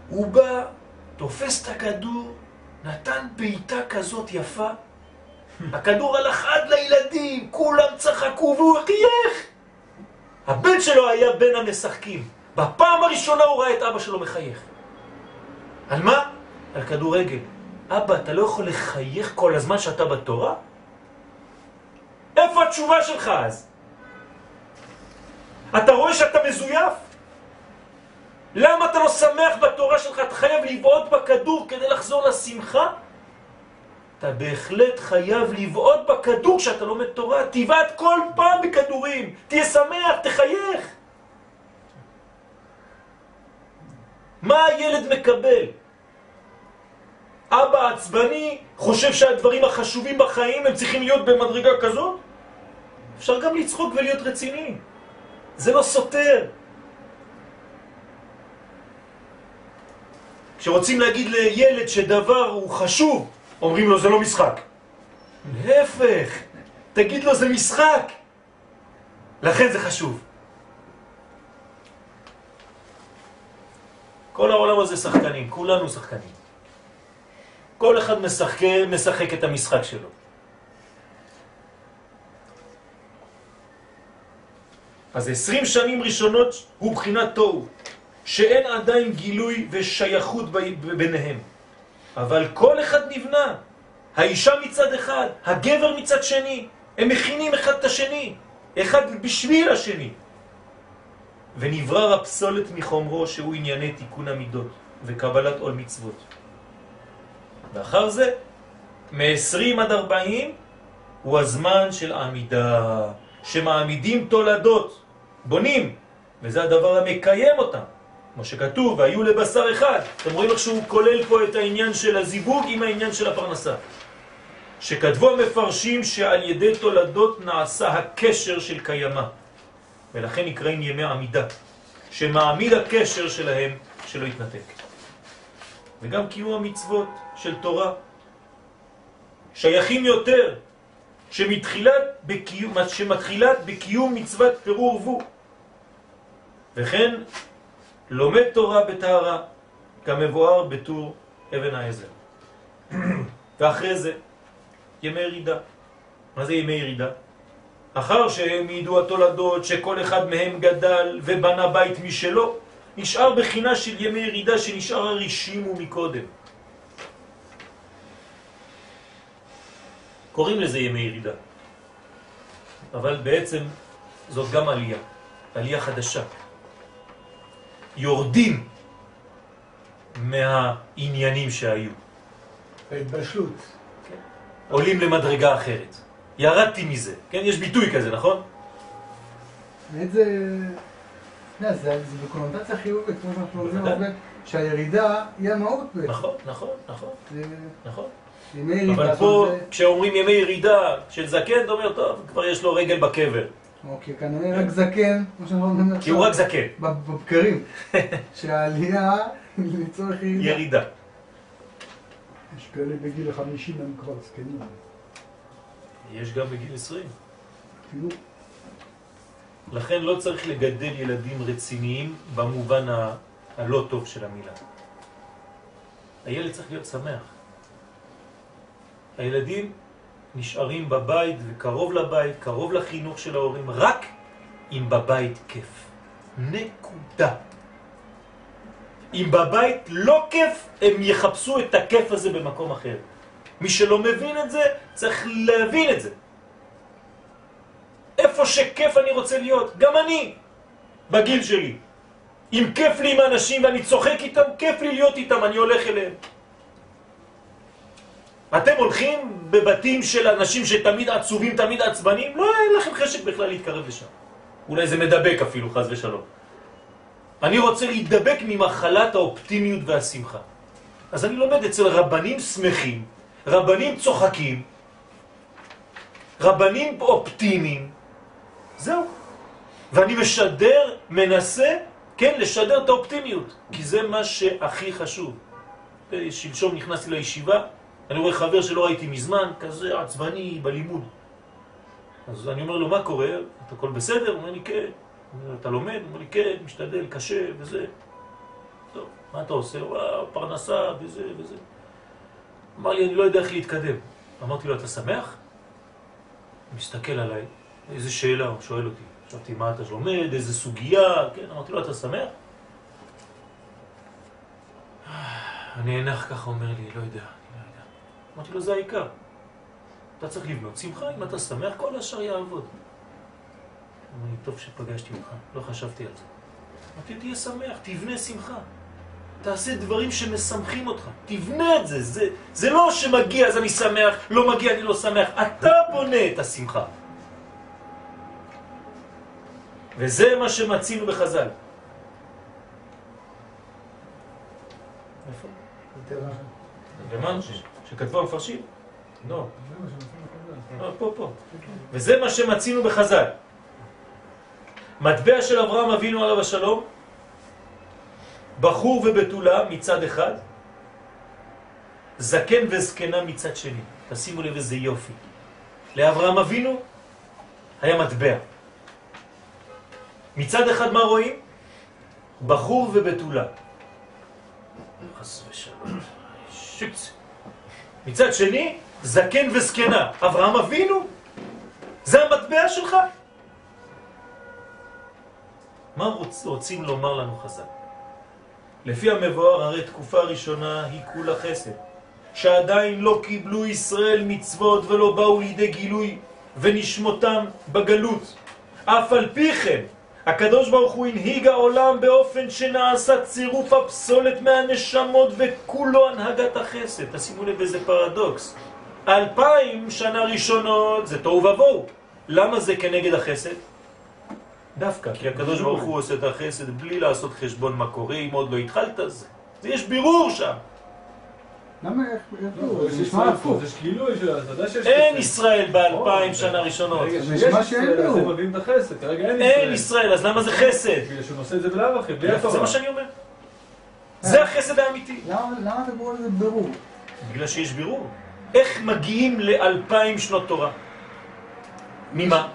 הוא בא, תופס את הכדור, נתן בעיטה כזאת יפה, הכדור הלך עד לילדים, כולם צחקו והוא חייך. הבן שלו היה בין המשחקים. בפעם הראשונה הוא ראה את אבא שלו מחייך. על מה? על כדורגל. אבא, אתה לא יכול לחייך כל הזמן שאתה בתורה? איפה התשובה שלך אז? אתה רואה שאתה מזויף? למה אתה לא שמח בתורה שלך? אתה חייב לבעוט בכדור כדי לחזור לשמחה? אתה בהחלט חייב לבעוט בכדור כשאתה לומד תורה. תבעט כל פעם בכדורים. תהיה שמח, תחייך. מה הילד מקבל? אבא עצבני חושב שהדברים החשובים בחיים הם צריכים להיות במדרגה כזאת? אפשר גם לצחוק ולהיות רציני. זה לא סותר. כשרוצים להגיד לילד שדבר הוא חשוב, אומרים לו זה לא משחק. להפך, תגיד לו זה משחק. לכן זה חשוב. כל העולם הזה שחקנים, כולנו שחקנים. כל אחד משחק, משחק את המשחק שלו. אז עשרים שנים ראשונות הוא בחינת תוהו, שאין עדיין גילוי ושייכות ביניהם. אבל כל אחד נבנה. האישה מצד אחד, הגבר מצד שני. הם מכינים אחד את השני, אחד בשביל השני. ונברר הפסולת מחומרו שהוא ענייני תיקון המידות וקבלת עול מצוות. ואחר זה, מ-20 עד 40 הוא הזמן של עמידה, שמעמידים תולדות, בונים, וזה הדבר המקיים אותם. כמו שכתוב, והיו לבשר אחד. אתם רואים איך שהוא כולל פה את העניין של הזיווג עם העניין של הפרנסה. שכתבו המפרשים שעל ידי תולדות נעשה הקשר של קיימה. ולכן נקראים ימי עמידה, שמעמיד הקשר שלהם שלא יתנתק. וגם קיום המצוות של תורה שייכים יותר, שמתחילת בקיום, שמתחילת בקיום מצוות פירור וו. וכן לומד תורה בתארה, כמבואר בטור אבן העזר. [CLEARS THROAT] ואחרי זה, ימי ירידה. מה זה ימי ירידה? אחר שהם ידעו התולדות שכל אחד מהם גדל ובנה בית משלו, נשאר בחינה של ימי ירידה שנשאר הרישימו מקודם. קוראים לזה ימי ירידה, אבל בעצם זאת גם עלייה, עלייה חדשה. יורדים מהעניינים שהיו. ההתבשלות. כן. עולים למדרגה אחרת. ירדתי מזה, כן? יש ביטוי כזה, נכון? באמת זה... זה, בקונוטציה חיובית, כמו שאנחנו אומרים הרבה, שהירידה היא המהות בעצם. נכון, נכון, נכון. נכון. אבל פה, כשאומרים ימי ירידה של זקן, אתה אומר, טוב, כבר יש לו רגל בקבר. אוקיי, כנראה רק זקן, כמו שאנחנו אומרים עכשיו. כי הוא רק זקן. בבקרים. [LAUGHS] שהעלייה לצורך ירידה. ירידה. יש כאלה בגיל 50 הם כבר זקנים. יש גם בגיל 20. אפילו. לכן לא צריך לגדל ילדים רציניים במובן ה... הלא טוב של המילה. הילד צריך להיות שמח. הילדים נשארים בבית וקרוב לבית, קרוב לחינוך של ההורים, רק אם בבית כיף. נקודה. אם בבית לא כיף, הם יחפשו את הכיף הזה במקום אחר. מי שלא מבין את זה, צריך להבין את זה. איפה שכיף אני רוצה להיות, גם אני, בגיל שלי. אם כיף לי עם אנשים ואני צוחק איתם, כיף לי להיות איתם, אני הולך אליהם. אתם הולכים בבתים של אנשים שתמיד עצובים, תמיד עצבנים, לא אין לכם חשק בכלל להתקרב לשם. אולי זה מדבק אפילו, חז ושלום. אני רוצה להתדבק ממחלת האופטימיות והשמחה. אז אני לומד אצל רבנים שמחים, רבנים צוחקים, רבנים אופטימיים, זהו. ואני משדר, מנסה, כן, לשדר את האופטימיות, כי זה מה שהכי חשוב. שלשום נכנסתי לישיבה, אני רואה חבר שלא ראיתי מזמן, כזה עצבני בלימוד. אז אני אומר לו, מה קורה? אתה הכל בסדר? הוא אומר לי, כן. אתה לומד? הוא אומר לי, כן, משתדל, קשה וזה. טוב, מה אתה עושה? פרנסה וזה וזה. אמר לי, אני לא יודע איך להתקדם. אמרתי לו, אתה שמח? הוא מסתכל עליי, איזה שאלה, הוא שואל אותי. חשבתי, מה אתה לומד, איזה סוגיה, כן, אמרתי לו, אתה שמח? אני אנח ככה, אומר לי, לא יודע, אני לא יודע. אמרתי לו, זה העיקר. אתה צריך לבנות שמחה, אם אתה שמח, כל השאר יעבוד. אמר לי, טוב שפגשתי אותך, לא חשבתי על זה. אמרתי, תהיה שמח, תבנה שמחה. תעשה דברים שמשמחים אותך, תבנה את זה. זה, זה לא שמגיע אז אני שמח, לא מגיע אני לא שמח, אתה בונה את השמחה. וזה מה שמצינו בחז"ל. איפה? שכתבו המפרשים? לא. פה, פה. וזה מה שמצינו בחז"ל. מטבע של אברהם אבינו עליו השלום, בחור ובתולה מצד אחד, זקן וזקנה מצד שני. תשימו לב איזה יופי. לאברהם אבינו היה מטבע. מצד אחד מה רואים? בחור ובתולה. חס ושלום. מצד שני, זקן וזקנה. אברהם אבינו? זה המטבע שלך? מה רוצ, רוצים לומר לנו חז"ל? לפי המבואר, הרי תקופה ראשונה היא כולה חסד, שעדיין לא קיבלו ישראל מצוות ולא באו לידי גילוי ונשמותם בגלות. אף על פי כן, הקדוש ברוך הוא הנהיג העולם באופן שנעשה צירוף הפסולת מהנשמות וכולו הנהגת החסד. תשימו לב איזה פרדוקס. אלפיים שנה ראשונות זה תוהו ובוהו. למה זה כנגד החסד? דווקא, כי הקדוש ברוך הוא עושה את החסד בלי לעשות חשבון מה קורה, אם עוד לא התחלת, זה יש בירור שם. למה איך לא, נשמע הפוך. זה גילוי של, אתה יודע שיש... אין ישראל באלפיים שנה ראשונות. נשמע שאין בירור. זה מביאים את החסד, כרגע אין ישראל. אין ישראל, אז למה זה חסד? בגלל שהוא נושא את זה בלאו אחי, בלי התורה. זה מה שאני אומר. זה החסד האמיתי. למה אתה קורא לזה בירור? בגלל שיש בירור. איך מגיעים לאלפיים שנות תורה? ממה?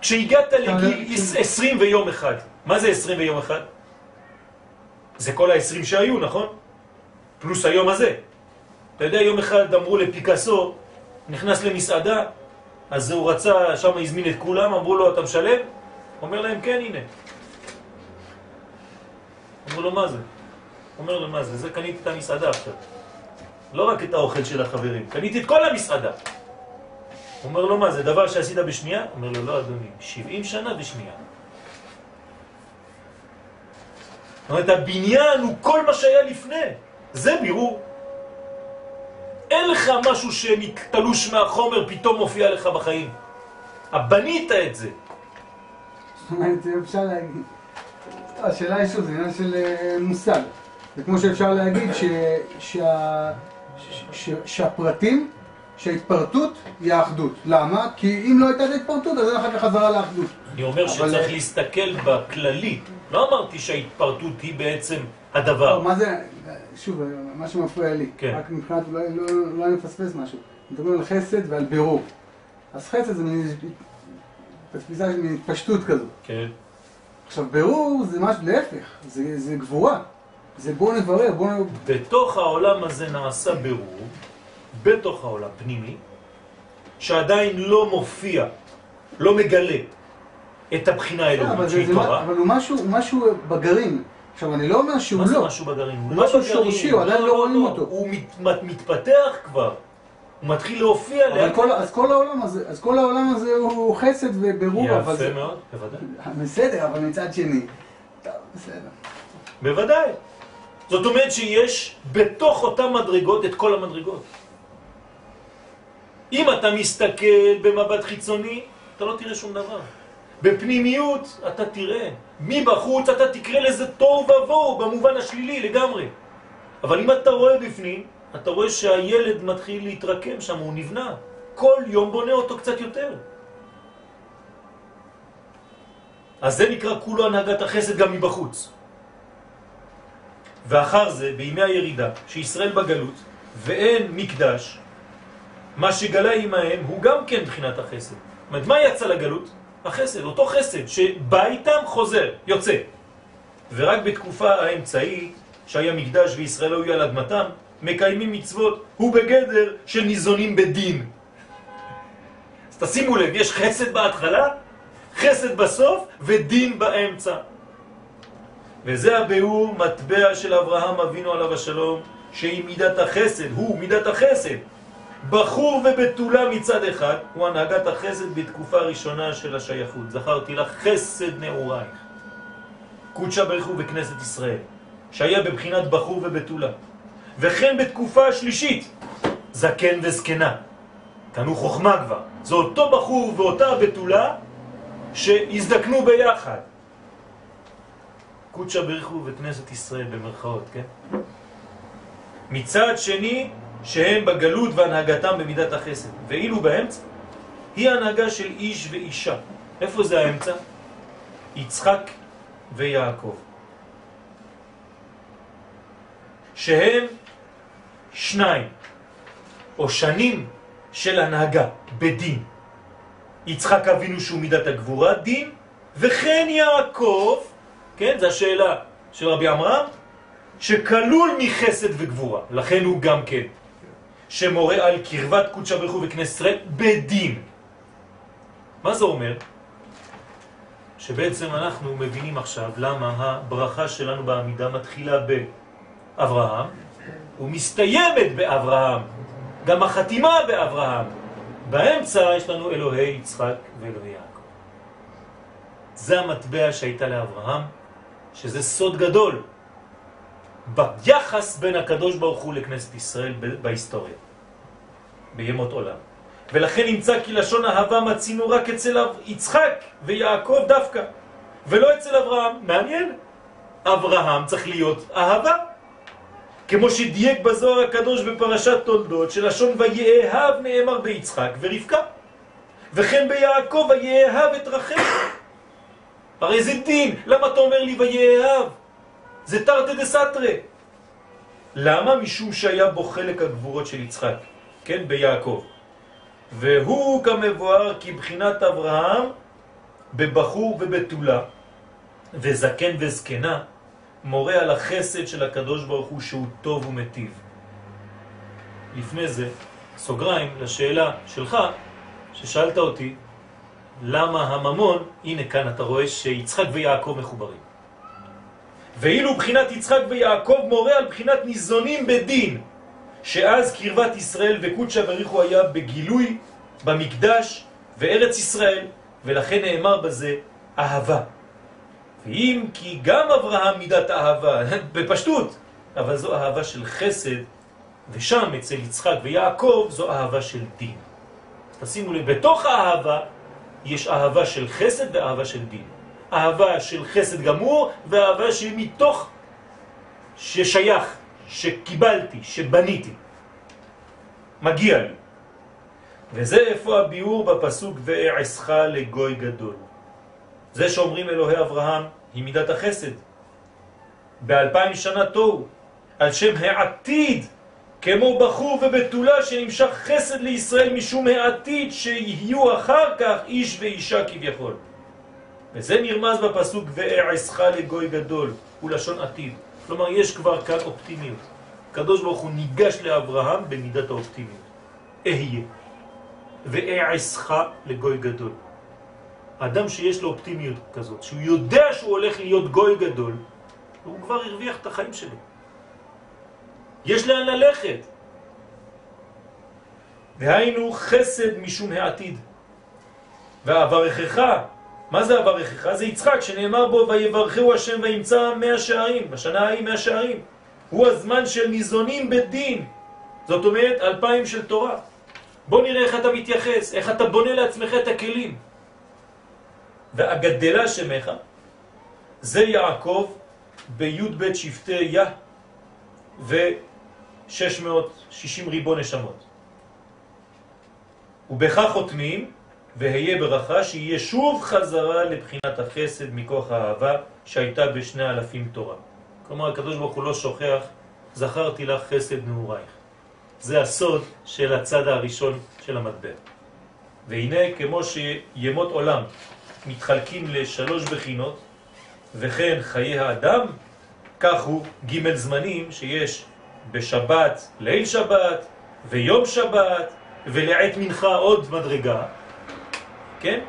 כשהגעת לגיל עשרים ויום אחד, מה זה עשרים ויום אחד? זה כל העשרים שהיו, נכון? פלוס היום הזה. אתה יודע, יום אחד אמרו לפיקאסו, נכנס למסעדה, אז הוא רצה, שם הזמין את כולם, אמרו לו, אתה משלם? אומר להם, כן, הנה. אמרו לו, מה זה? אומר לו, מה זה? זה קניתי את המסעדה עכשיו. לא רק את האוכל של החברים, קניתי את כל המסעדה. אומר לו, מה זה, דבר שעשית בשנייה? אומר לו, לא, אדוני, 70 שנה בשנייה. זאת אומרת, הבניין הוא כל מה שהיה לפני. זה בירור. אין לך משהו שתלוש מהחומר פתאום מופיע לך בחיים. בנית את זה. זאת אומרת, אפשר להגיד... השאלה היא שוב, זה עניין של אה, מושג. זה כמו שאפשר להגיד שהפרטים, שההתפרטות היא האחדות. למה? כי אם לא הייתה את ההתפרטות, אז אין אחר כך חזרה לאחדות. אני אומר שצריך להסתכל בכללי. לא אמרתי שההתפרטות היא בעצם לא, הדבר. מה זה, שוב, מה שמפריע לי, כן. רק מבחינת, אולי לא, לא אני מפספס משהו. מדברים על חסד ועל בירור. אז חסד זה מין תפיסה של התפשטות כזאת. כן. עכשיו, בירור זה משהו, להפך, זה, זה גבורה. זה בואו נברר, בואו נ... בתוך העולם הזה נעשה בירור, בתוך העולם פנימי, שעדיין לא מופיע, לא מגלה את הבחינה אבל, האלוהית שהיא תורה. אבל הוא משהו, משהו בגרעין. עכשיו, אני לא אומר שהוא מה זה לא. משהו בגרעין? הוא לא משהו. שורשי, הוא עדיין לא רואים אותו. הוא מת, מת, מתפתח כבר, הוא מתחיל להופיע אבל כל, אז כל העולם הזה, אז כל העולם הזה הוא חסד ובירור, אבל יפה זה... מאוד, בוודאי. בסדר, אבל מצד שני. טוב, בסדר. בוודאי. זאת אומרת שיש בתוך אותן מדרגות את כל המדרגות. אם אתה מסתכל במבט חיצוני, אתה לא תראה שום דבר. בפנימיות אתה תראה. מבחוץ אתה תקרא לזה תוהו ובוהו במובן השלילי לגמרי. אבל אם אתה רואה בפנים, אתה רואה שהילד מתחיל להתרקם שם, הוא נבנה. כל יום בונה אותו קצת יותר. אז זה נקרא כולו הנהגת החסד גם מבחוץ. ואחר זה, בימי הירידה, שישראל בגלות, ואין מקדש, מה שגלה עמהם הוא גם כן מבחינת החסד. זאת אומרת, מה יצא לגלות? החסד, אותו חסד שבא איתם חוזר, יוצא. ורק בתקופה האמצעית, שהיה מקדש וישראל היו על אדמתם, מקיימים מצוות, הוא בגדר של ניזונים בדין. אז תשימו לב, יש חסד בהתחלה, חסד בסוף ודין באמצע. וזה הביאור מטבע של אברהם אבינו עליו השלום, שהיא מידת החסד, הוא מידת החסד. בחור ובתולה מצד אחד, הוא הנהגת החסד בתקופה הראשונה של השייכות. זכרתי לך חסד נעורייך. קודשה ברכו בכנסת ישראל, שהיה בבחינת בחור ובתולה. וכן בתקופה השלישית, זקן וזקנה. הוא חוכמה כבר. זה אותו בחור ואותה בתולה שהזדקנו ביחד. קודשה ברכו וכנסת ישראל במרכאות, כן? מצד שני, שהם בגלות והנהגתם במידת החסד. ואילו באמצע, היא הנהגה של איש ואישה. איפה זה האמצע? יצחק ויעקב. שהם שניים, או שנים של הנהגה בדין. יצחק אבינו שהוא מידת הגבורה, דין, וכן יעקב, כן, זו השאלה של רבי עמרם, שכלול מחסד וגבורה, לכן הוא גם כן, שמורה על קרבת קודשא ברכו וכנסת ישראל בדין. מה זה אומר? שבעצם אנחנו מבינים עכשיו למה הברכה שלנו בעמידה מתחילה באברהם ומסתיימת באברהם, גם החתימה באברהם. באמצע יש לנו אלוהי יצחק ואלוהי יעקב. זה המטבע שהייתה לאברהם, שזה סוד גדול ביחס בין הקדוש ברוך הוא לכנסת ישראל בהיסטוריה, בימות עולם. ולכן נמצא כי לשון אהבה מצינו רק אצל יצחק ויעקב דווקא, ולא אצל אברהם. מעניין, אברהם צריך להיות אהבה. כמו שדייק בזוהר הקדוש בפרשת תולדות, שלשון ויאהב נאמר ביצחק ורבקה. וכן ביעקב ויאהב את רחל. הרי זה דין, למה אתה אומר לי ויאהב? זה תרתי דסתרי. למה? משום שהיה בו חלק הגבורות של יצחק, כן, ביעקב. והוא כמבואר כבחינת אברהם בבחור ובתולה, וזקן וזקנה, מורה על החסד של הקדוש ברוך הוא שהוא טוב ומטיב. לפני זה, סוגריים לשאלה שלך, ששאלת אותי, למה הממון, הנה כאן אתה רואה שיצחק ויעקב מחוברים. ואילו בחינת יצחק ויעקב מורה על בחינת ניזונים בדין, שאז קרבת ישראל וקודשה בריחו היה בגילוי, במקדש וארץ ישראל, ולכן נאמר בזה אהבה. ואם כי גם אברהם מידת אהבה, [LAUGHS] בפשטות, אבל זו אהבה של חסד, ושם אצל יצחק ויעקב זו אהבה של דין. תשימו לב, בתוך האהבה יש אהבה של חסד ואהבה של דין. אהבה של חסד גמור ואהבה שמתוך ששייך, שקיבלתי, שבניתי. מגיע לי. וזה איפה הביאור בפסוק ואעשך לגוי גדול. זה שאומרים אלוהי אברהם היא מידת החסד. באלפיים שנה תוהו, על שם העתיד, כמו בחור ובתולה שנמשך חסד לישראל משום העתיד שיהיו אחר כך איש ואישה כביכול. וזה נרמז בפסוק ואעשך לגוי גדול, הוא לשון עתיד. כלומר, יש כבר כאן אופטימיות. הקדוש ברוך הוא ניגש לאברהם במידת האופטימיות. אהיה. ואעשך לגוי גדול. אדם שיש לו אופטימיות כזאת, שהוא יודע שהוא הולך להיות גוי גדול, הוא כבר הרוויח את החיים שלו. יש לאן ללכת. והיינו חסד משום העתיד. והברכך, מה זה הברכך? זה יצחק שנאמר בו ויברכהו השם וימצא מאה שערים, בשנה ההיא מאה שערים. הוא הזמן של ניזונים בדין, זאת אומרת אלפיים של תורה. בוא נראה איך אתה מתייחס, איך אתה בונה לעצמך את הכלים. והגדלה שמך זה יעקב בי"ב שבטי יה ו-660 ריבו נשמות. ובכך חותמים והיה ברכה שיהיה שוב חזרה לבחינת החסד מכוח האהבה שהייתה בשני אלפים תורה. כלומר, הקדוש ברוך הוא לא שוכח, זכרתי לך חסד נעורייך. זה הסוד של הצד הראשון של המטבע. והנה, כמו שימות עולם מתחלקים לשלוש בחינות, וכן חיי האדם, כך הוא ג' זמנים שיש בשבת, ליל שבת, ויום שבת, ולעת מנחה עוד מדרגה, כן?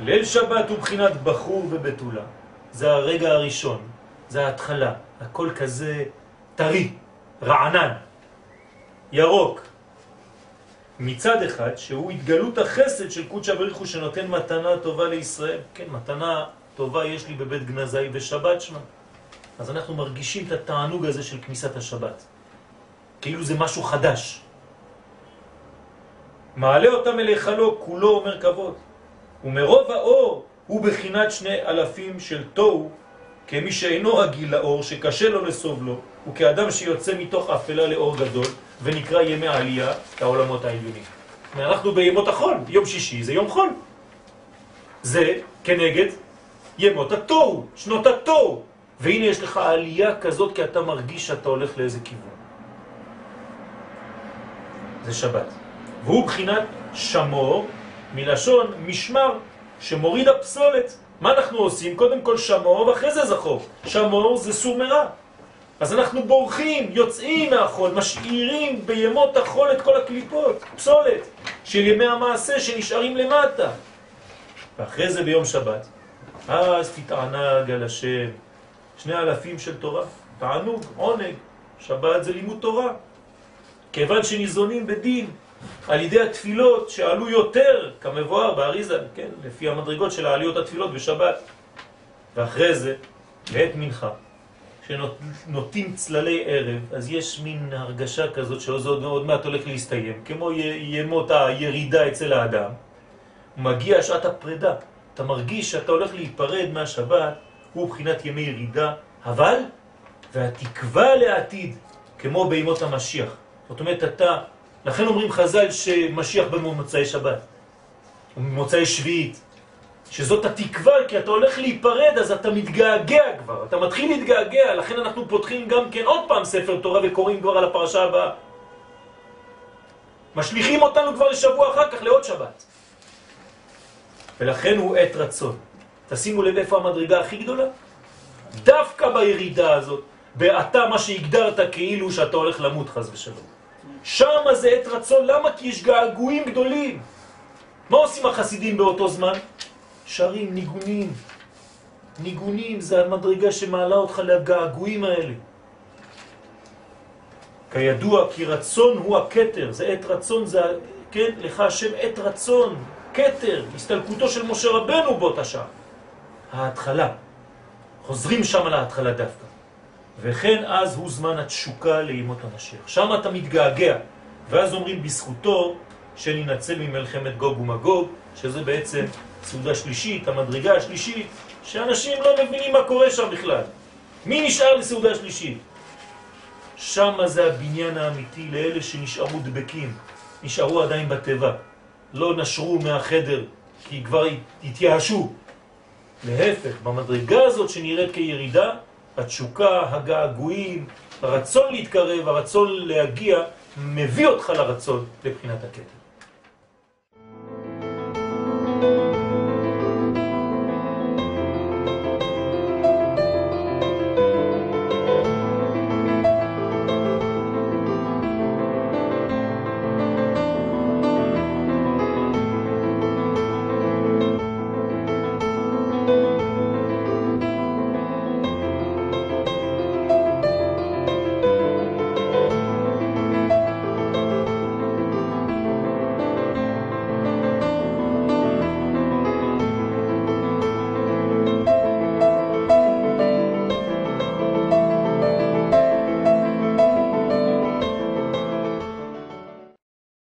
ליל שבת הוא בחינת בחור ובתולה. זה הרגע הראשון, זה ההתחלה, הכל כזה טרי, רענן, ירוק. מצד אחד, שהוא התגלות החסד של קודשא בריחו שנותן מתנה טובה לישראל. כן, מתנה טובה יש לי בבית גנזי בשבת שמה. אז אנחנו מרגישים את התענוג הזה של כניסת השבת. כאילו זה משהו חדש. מעלה אותם אל היכלו, כולו אומר כבוד. ומרוב האור הוא בחינת שני אלפים של תוהו, כמי שאינו רגיל לאור, שקשה לו לסוב לו, וכאדם שיוצא מתוך אפלה לאור גדול, ונקרא ימי עלייה, העולמות העליונים. אנחנו בימות החול, יום שישי זה יום חול. זה כנגד ימות התוהו, שנות התוהו. והנה יש לך עלייה כזאת כי אתה מרגיש שאתה הולך לאיזה כיוון. זה שבת. והוא בחינת שמור, מלשון משמר, שמוריד הפסולת. מה אנחנו עושים? קודם כל שמור ואחרי זה זכור. שמור זה סור מרע. אז אנחנו בורחים, יוצאים מהחול, משאירים בימות החול את כל הקליפות, פסולת, של ימי המעשה שנשארים למטה. ואחרי זה ביום שבת, אז תתענג על השם, שני אלפים של תורה, תענוג, עונג, שבת זה לימוד תורה. כיוון שניזונים בדין, על ידי התפילות שעלו יותר, כמבואר באריזה, כן, לפי המדרגות של העליות התפילות בשבת. ואחרי זה, בעת מנחה, שנוטים צללי ערב, אז יש מין הרגשה כזאת שזה עוד מעט הולך להסתיים, כמו ימות הירידה אצל האדם, מגיע שעת הפרידה. אתה מרגיש שאתה הולך להיפרד מהשבת, הוא בחינת ימי ירידה, אבל, והתקווה לעתיד, כמו בימות המשיח. זאת אומרת, אתה, לכן אומרים חז"ל שמשיח במוצאי שבת, וממוצאי שביעית, שזאת התקווה, כי אתה הולך להיפרד, אז אתה מתגעגע כבר, אתה מתחיל להתגעגע, לכן אנחנו פותחים גם כן עוד פעם ספר תורה וקוראים כבר על הפרשה הבאה. משליחים אותנו כבר לשבוע אחר כך, לעוד שבת. ולכן הוא עת רצון. תשימו לב איפה המדרגה הכי גדולה? דווקא בירידה הזאת, באתה מה שהגדרת כאילו שאתה הולך למות חז ושלום. שם זה עת רצון, למה? כי יש געגועים גדולים. מה עושים החסידים באותו זמן? שרים, ניגונים. ניגונים זה המדרגה שמעלה אותך לגעגועים האלה. כידוע כי רצון הוא הקטר, זה עת רצון, זה, כן, לך השם עת רצון, קטר, הסתלקותו של משה רבנו באותה שעה. ההתחלה. חוזרים שם להתחלה דווקא. וכן אז הוא זמן התשוקה לימות המשיח. שם אתה מתגעגע, ואז אומרים בזכותו שננצל ממלחמת גוג ומגוג, שזה בעצם סעודה שלישית, המדרגה השלישית, שאנשים לא מבינים מה קורה שם בכלל. מי נשאר לסעודה שלישית? שם זה הבניין האמיתי לאלה שנשארו דבקים. נשארו עדיין בטבע, לא נשרו מהחדר כי כבר התייאשו. להפך, במדרגה הזאת שנראית כירידה, התשוקה, הגעגועים, הרצון להתקרב, הרצון להגיע, מביא אותך לרצון לבחינת הקטע.